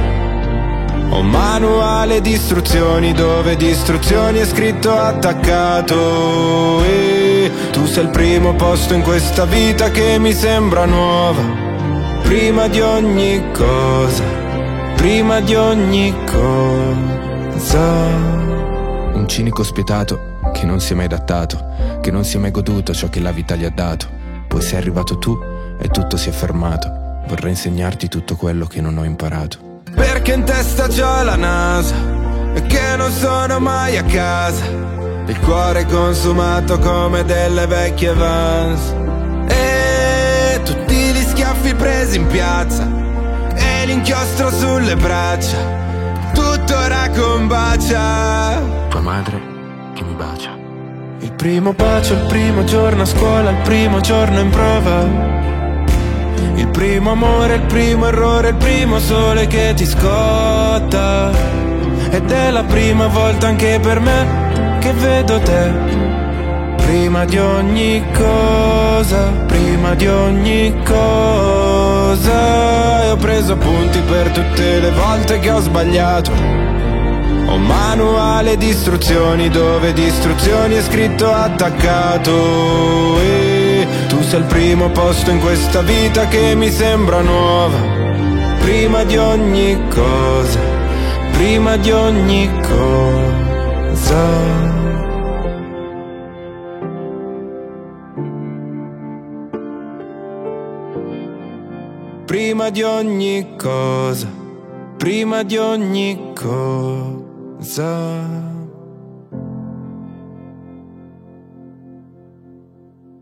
Ho manuale di istruzioni dove di istruzioni è scritto attaccato. E tu sei il primo posto in questa vita che mi sembra nuova. Prima di ogni cosa, prima di ogni cosa. Un cinico spietato che non si è mai adattato, che non si è mai goduto ciò che la vita gli ha dato. Poi sei arrivato tu e tutto si è fermato. Vorrei insegnarti tutto quello che non ho imparato. Perché in testa c'ho la nasa e che non sono mai a casa. Il cuore consumato come delle vecchie vans. E tutti gli schiaffi presi in piazza l'inchiostro sulle braccia. Tutto ora combacia. Tua madre che mi bacia. Il primo bacio, il primo giorno a scuola, il primo giorno in prova. Il primo amore, il primo errore, il primo sole che ti scotta. Ed è la prima volta anche per me che vedo te. Prima di ogni cosa, prima di ogni cosa. E ho preso appunti per tutte le volte che ho sbagliato. Ho manuale di istruzioni dove di istruzioni è scritto attaccato. E tu sei il primo posto in questa vita che mi sembra nuova. Prima di ogni cosa, prima di ogni cosa. Prima di ogni cosa, prima di ogni cosa.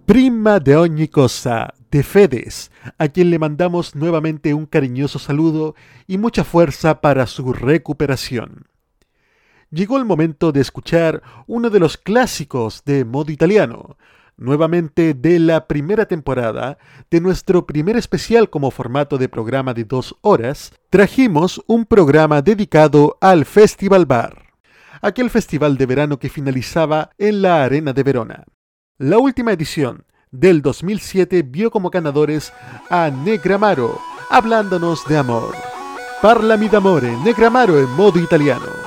Prima de ogni cosa, de Fedes, a quien le mandamos nuevamente un cariñoso saludo y mucha fuerza para su recuperación. Llegó el momento de escuchar uno de los clásicos de modo italiano, nuevamente de la primera temporada de nuestro primer especial como formato de programa de dos horas, trajimos un programa dedicado al Festival Bar, aquel festival de verano que finalizaba en la Arena de Verona. La última edición del 2007 vio como ganadores a Negramaro, hablándonos de amor. Parlami d'amore, Negramaro en modo italiano.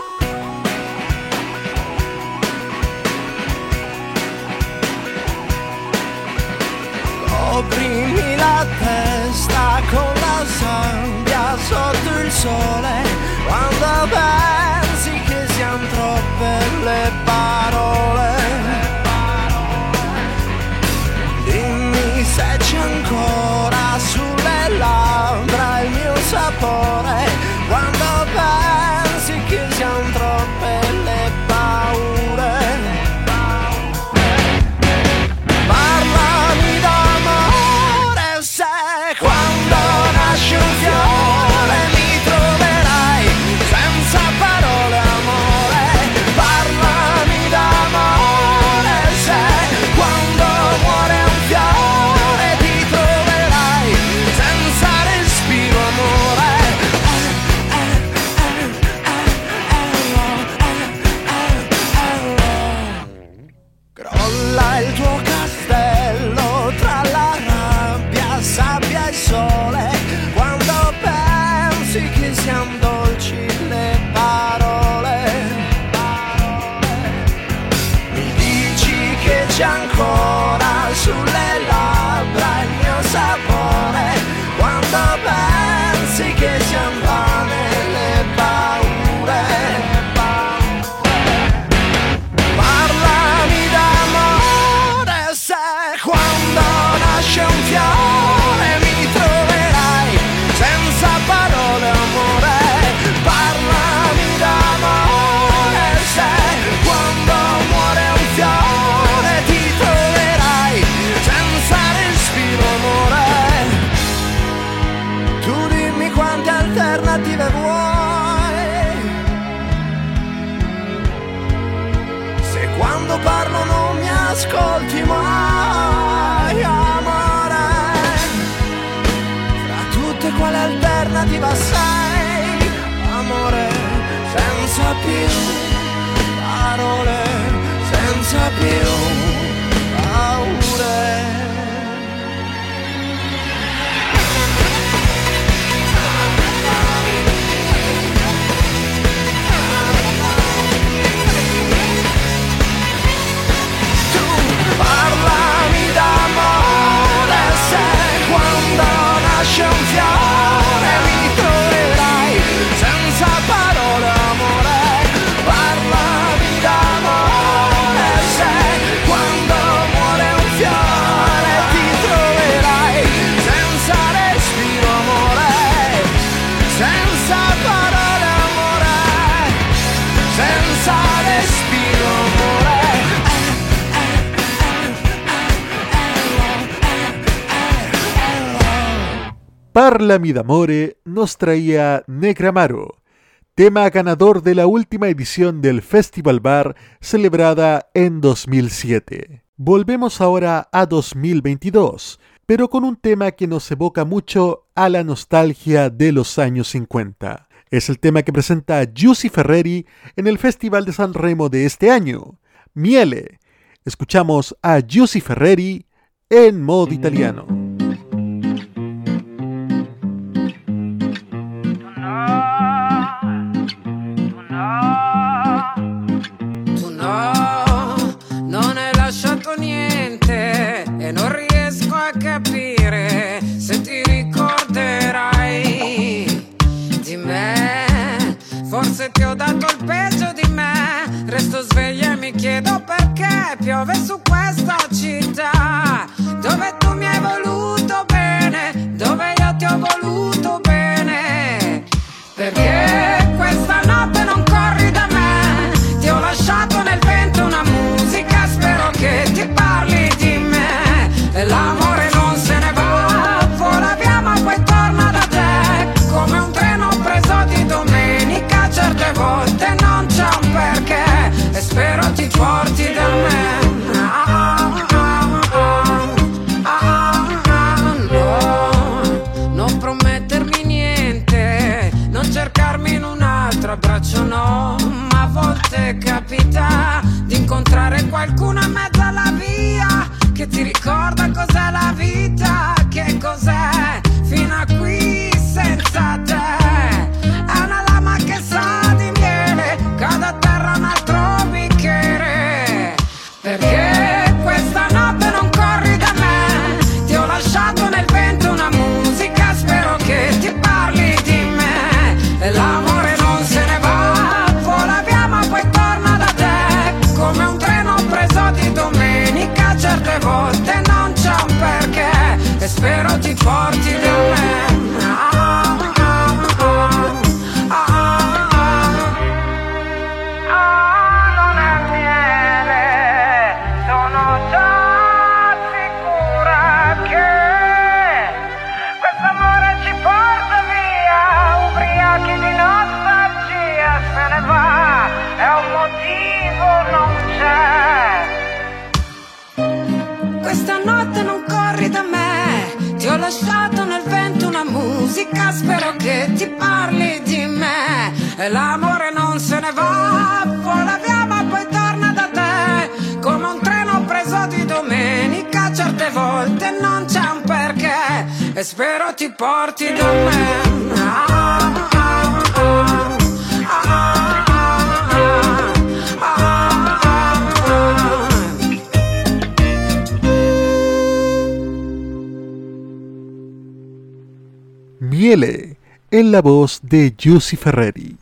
Parlami d'amore nos traía Negramaro, tema ganador de la última edición del Festival Bar celebrada en 2007. Volvemos ahora a 2022, pero con un tema que nos evoca mucho a la nostalgia de los años 50. Es el tema que presenta Giussi Ferreri en el Festival de San Remo de este año, Miele. Escuchamos a Giussi Ferreri en modo italiano. Mi chiedo perché piove su questa qualcuno in mezzo alla via che ti ricorda cos'è la vita, che cos'è fino a qui preso di domenica Certe volte non c'è un perché E spero ti porti da me E spero ti porti da me. Miele, en la voz de Giussi Ferreri.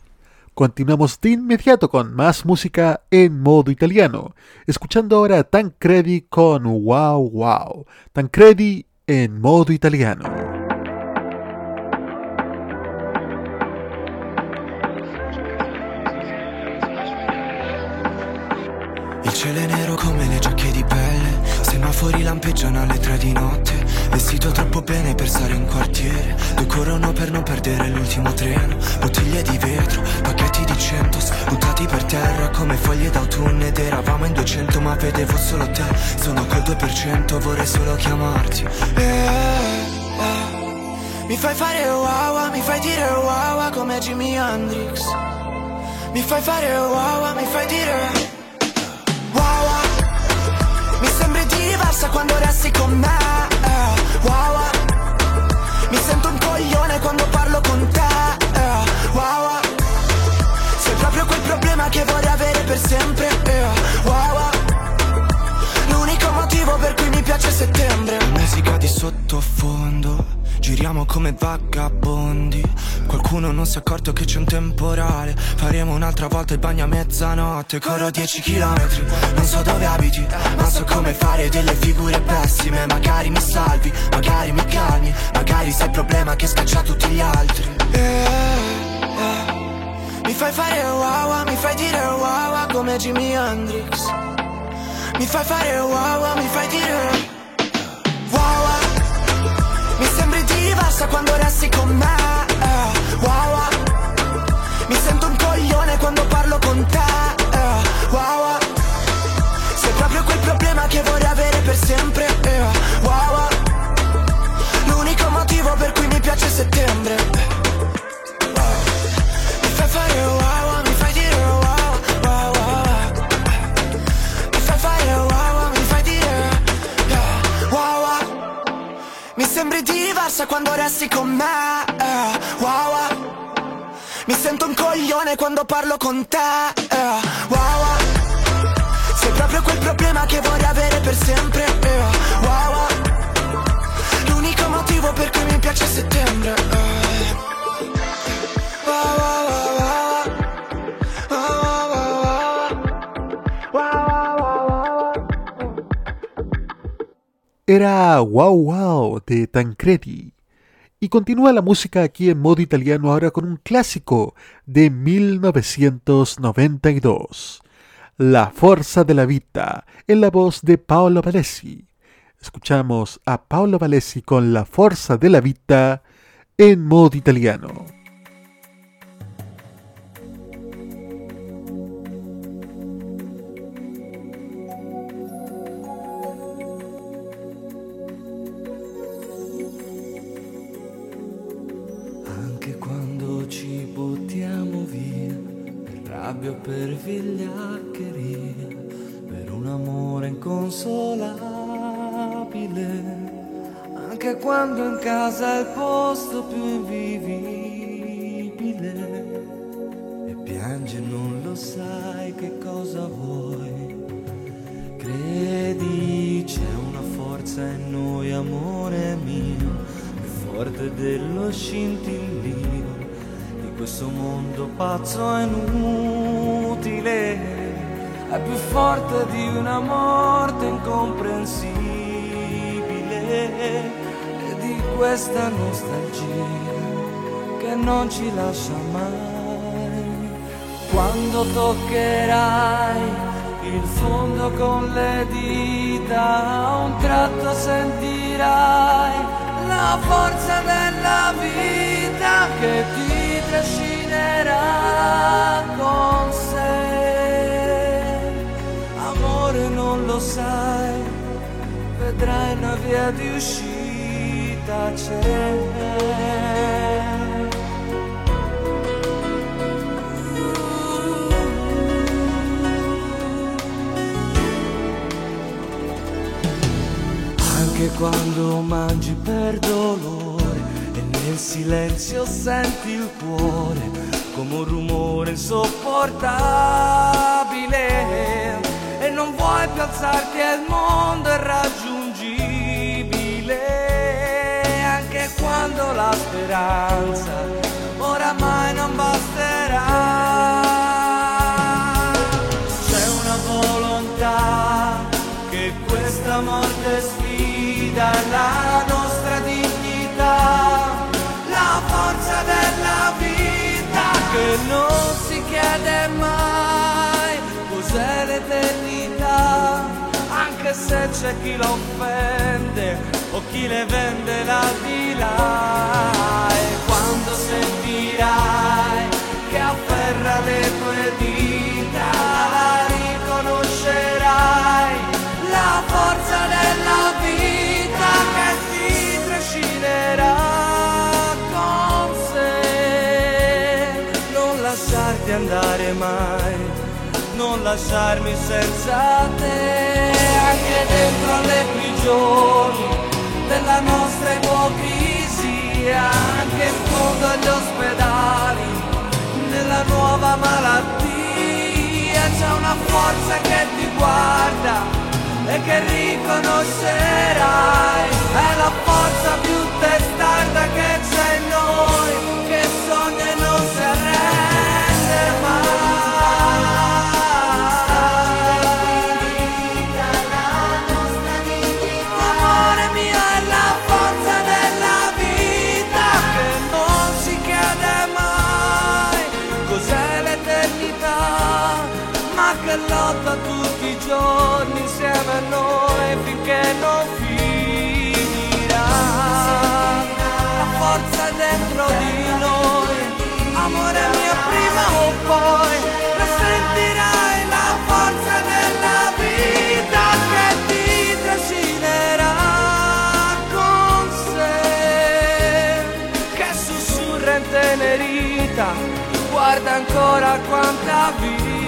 Continuamos de inmediato con más música en modo italiano, escuchando ahora Tancredi con Wow Wow. Tancredi en modo italiano. Il cielo è nero come le giacche di pelle Semafori lampeggiano alle tre di notte Vestito troppo bene per stare in quartiere Due corrono per non perdere l'ultimo treno Bottiglie di vetro, pacchetti di centos Buttati per terra come foglie d'autunno Ed eravamo in 200 ma vedevo solo te Sono col 2% vorrei solo chiamarti Eh, eh Mi fai fare wow, mi fai dire wow come Jimi Hendrix. Mi fai fare wow, mi fai dire wow. Mi sembri diversa quando resti con me. Eh, Wow. Mi sento un coglione quando parlo con te. eh, Wow. Sei proprio quel problema che vorrei avere per sempre. eh, piace settembre. Musica di sottofondo. Giriamo come vagabondi. Qualcuno non si è accorto che c'è un temporale. Faremo un'altra volta il bagno a mezzanotte. Corro 10 km, non so dove abiti, ma so come fare delle figure pessime. Magari mi salvi, magari mi calmi. Magari sei il problema che scaccia tutti gli altri. Eh, eh. Mi fai fare wow, mi fai dire wow come Jimi Hendrix. Mi fai fare wow, mi fai dire wow. Mi sembri diversa quando resti con me. eh, Wow. Mi sento un coglione quando parlo con te. eh, Wow. Sei proprio quel problema che vorrei avere per sempre. eh, Wow. L'unico motivo per cui mi piace settembre. Sembri diversa quando resti con me eh, wow, wow. Mi sento un coglione quando parlo con te eh, wow, wow. Sei proprio quel problema che vorrei avere per sempre eh, wow, wow. L'unico motivo per cui mi piace settembre Era Wow Wow de Tancredi. Y continúa la música aquí en modo italiano ahora con un clásico de 1992. La Forza de la Vita, en la voz de Paolo Valesi. Escuchamos a Paolo Valesi con La Forza de la Vita en modo italiano. Rabbia per vigliaccheria, per un amore inconsolabile. Anche quando in casa è il posto più invivibile. E piange non lo sai che cosa vuoi. Credi c'è una forza in noi, amore mio, più forte dello scintillio questo mondo pazzo e inutile. È più forte di una morte incomprensibile e di questa nostalgia che non ci lascia mai. Quando toccherai il fondo con le dita, a un tratto sentirai la forza della vita che ti di uscita c'è. Anche quando mangi per dolore e nel silenzio senti il cuore come un rumore insopportabile e non vuoi più alzarti e il mondo è raggiungibile speranza oramai non basterà. C'è una volontà che questa morte sfida la nostra dignità, la forza della vita che non si chiede mai cos'è l'eternità, anche se c'è chi la offende chi le vende la là e quando sentirai che afferra le tue dita riconoscerai. La forza della vita che ti trascinerà con sé. Non lasciarti andare mai non lasciarmi senza te. Anche dentro le prigioni della nostra ipocrisia, anche in fondo agli ospedali, nella nuova malattia, c'è una forza che ti guarda e che riconoscerai, è la forza più testarda che c'è in noi, lotta tutti i giorni insieme a noi finché non finirà. La forza dentro di noi, amore mio prima o poi la sentirai la forza della vita che ti trascinerà con sé, che sussurra in tenerita, guarda ancora quanta vita.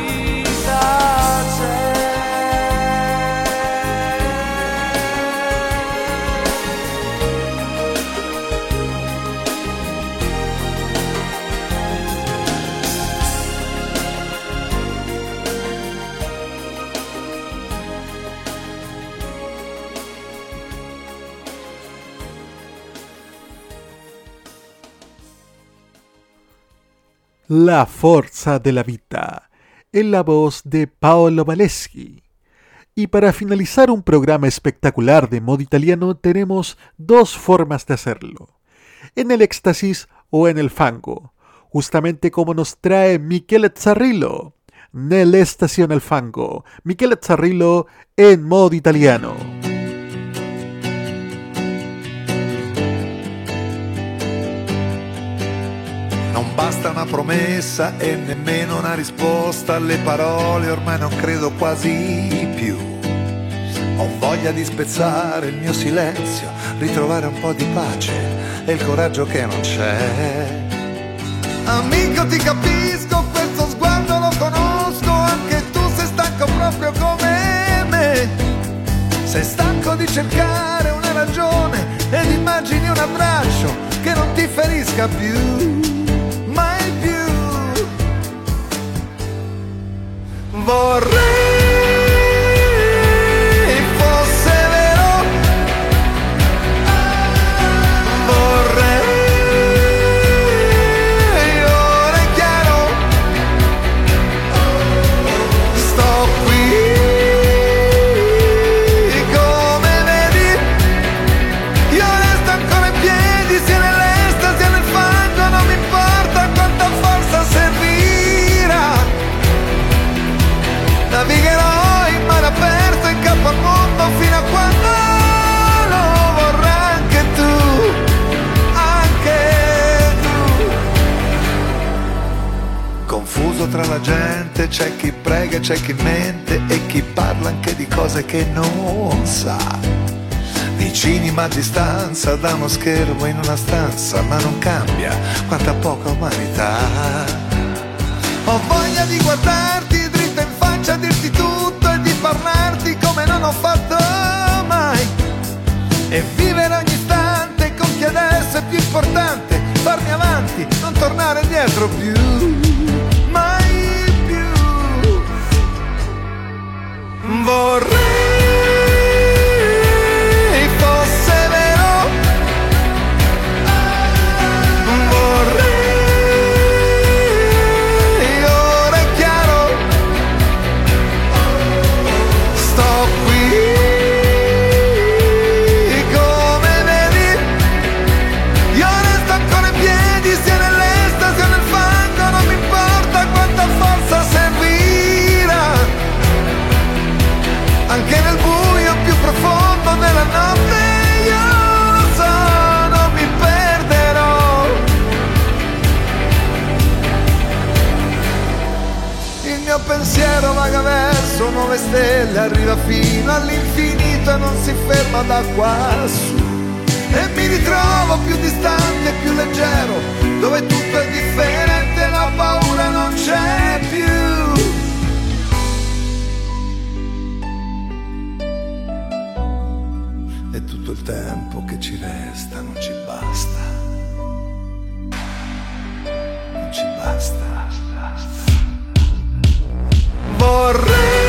La Forza de la Vida, en la voz de Paolo Valeschi. Y para finalizar un programa espectacular de modo italiano tenemos dos formas de hacerlo, en el éxtasis o en el fango, justamente como nos trae Michele Zarrillo, nell'estazione al fango, Michele Zarrillo en modo italiano. Non basta una promessa e nemmeno una risposta alle parole, ormai non credo quasi più. Ho voglia di spezzare il mio silenzio, ritrovare un po' di pace e il coraggio che non c'è. Amico ti capisco, questo sguardo lo conosco, anche tu sei stanco proprio come me. Sei stanco di cercare una ragione ed immagini un abbraccio che non ti ferisca più, Vorrei tra la gente, c'è chi prega, c'è chi mente e chi parla anche di cose che non sa. Vicini ma a distanza da uno schermo in una stanza, ma non cambia quanta poca umanità. Ho voglia di guardarti dritto in faccia, dirti tutto e di parlarti come non ho fatto mai. E vivere ogni istante con chi adesso è più importante, farmi avanti, non tornare indietro più, Vorrei stelle arriva fino all'infinito e non si ferma da quassù. E mi ritrovo più distante, più leggero, dove tutto è differente, la paura non c'è più. E tutto il tempo che ci resta non ci basta. Non ci basta, basta. Vorrei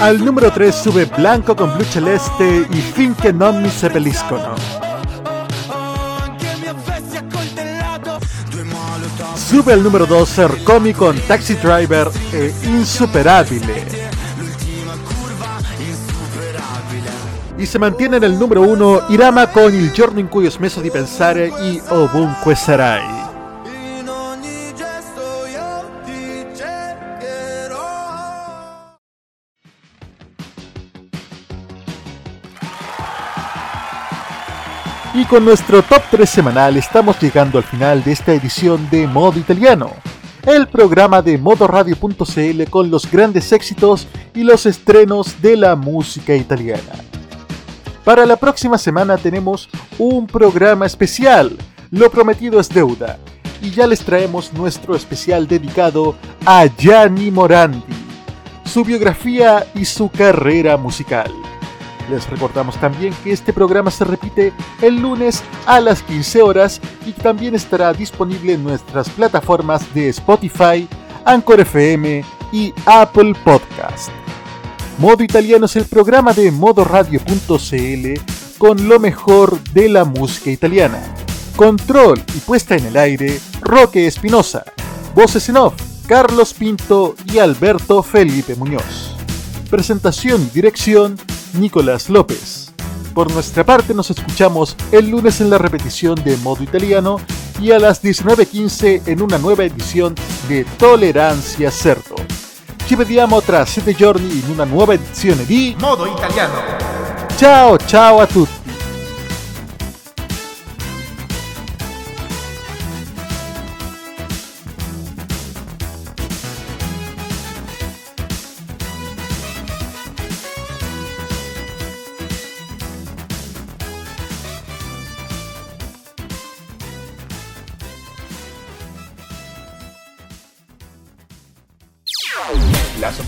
Al número 3 sube Blanco con Blue Celeste y Finché non mi seppelliscono. Sube al número 2 Sercomi con Taxi Driver e Insuperabile. Y se mantiene en el número 1 Irama con Il giorno in cui ho smesso di pensare y Ovunque sarai. Y con nuestro top 3 semanal estamos llegando al final de esta edición de Modo Italiano, el programa de modoradio.cl con los grandes éxitos y los estrenos de la música italiana. Para la próxima semana tenemos un programa especial, lo prometido es deuda, y ya les traemos nuestro especial dedicado a Gianni Morandi, su biografía y su carrera musical. Les recordamos también que este programa se repite el lunes a las 15 horas y también estará disponible en nuestras plataformas de Spotify, Anchor FM y Apple Podcast. Modo Italiano es el programa de modoradio.cl con lo mejor de la música italiana. Control y puesta en el aire, Roque Espinosa. Voces en off, Carlos Pinto y Alberto Felipe Muñoz. Presentación y dirección, Nicolás López. Por nuestra parte nos escuchamos el lunes en la repetición de Modo Italiano y a las 19.15 en una nueva edición de Tolerancia Cerdo. Ci vediamo tra sette giorni in una nuova edizione di Modo italiano. Ciao ciao a tutti!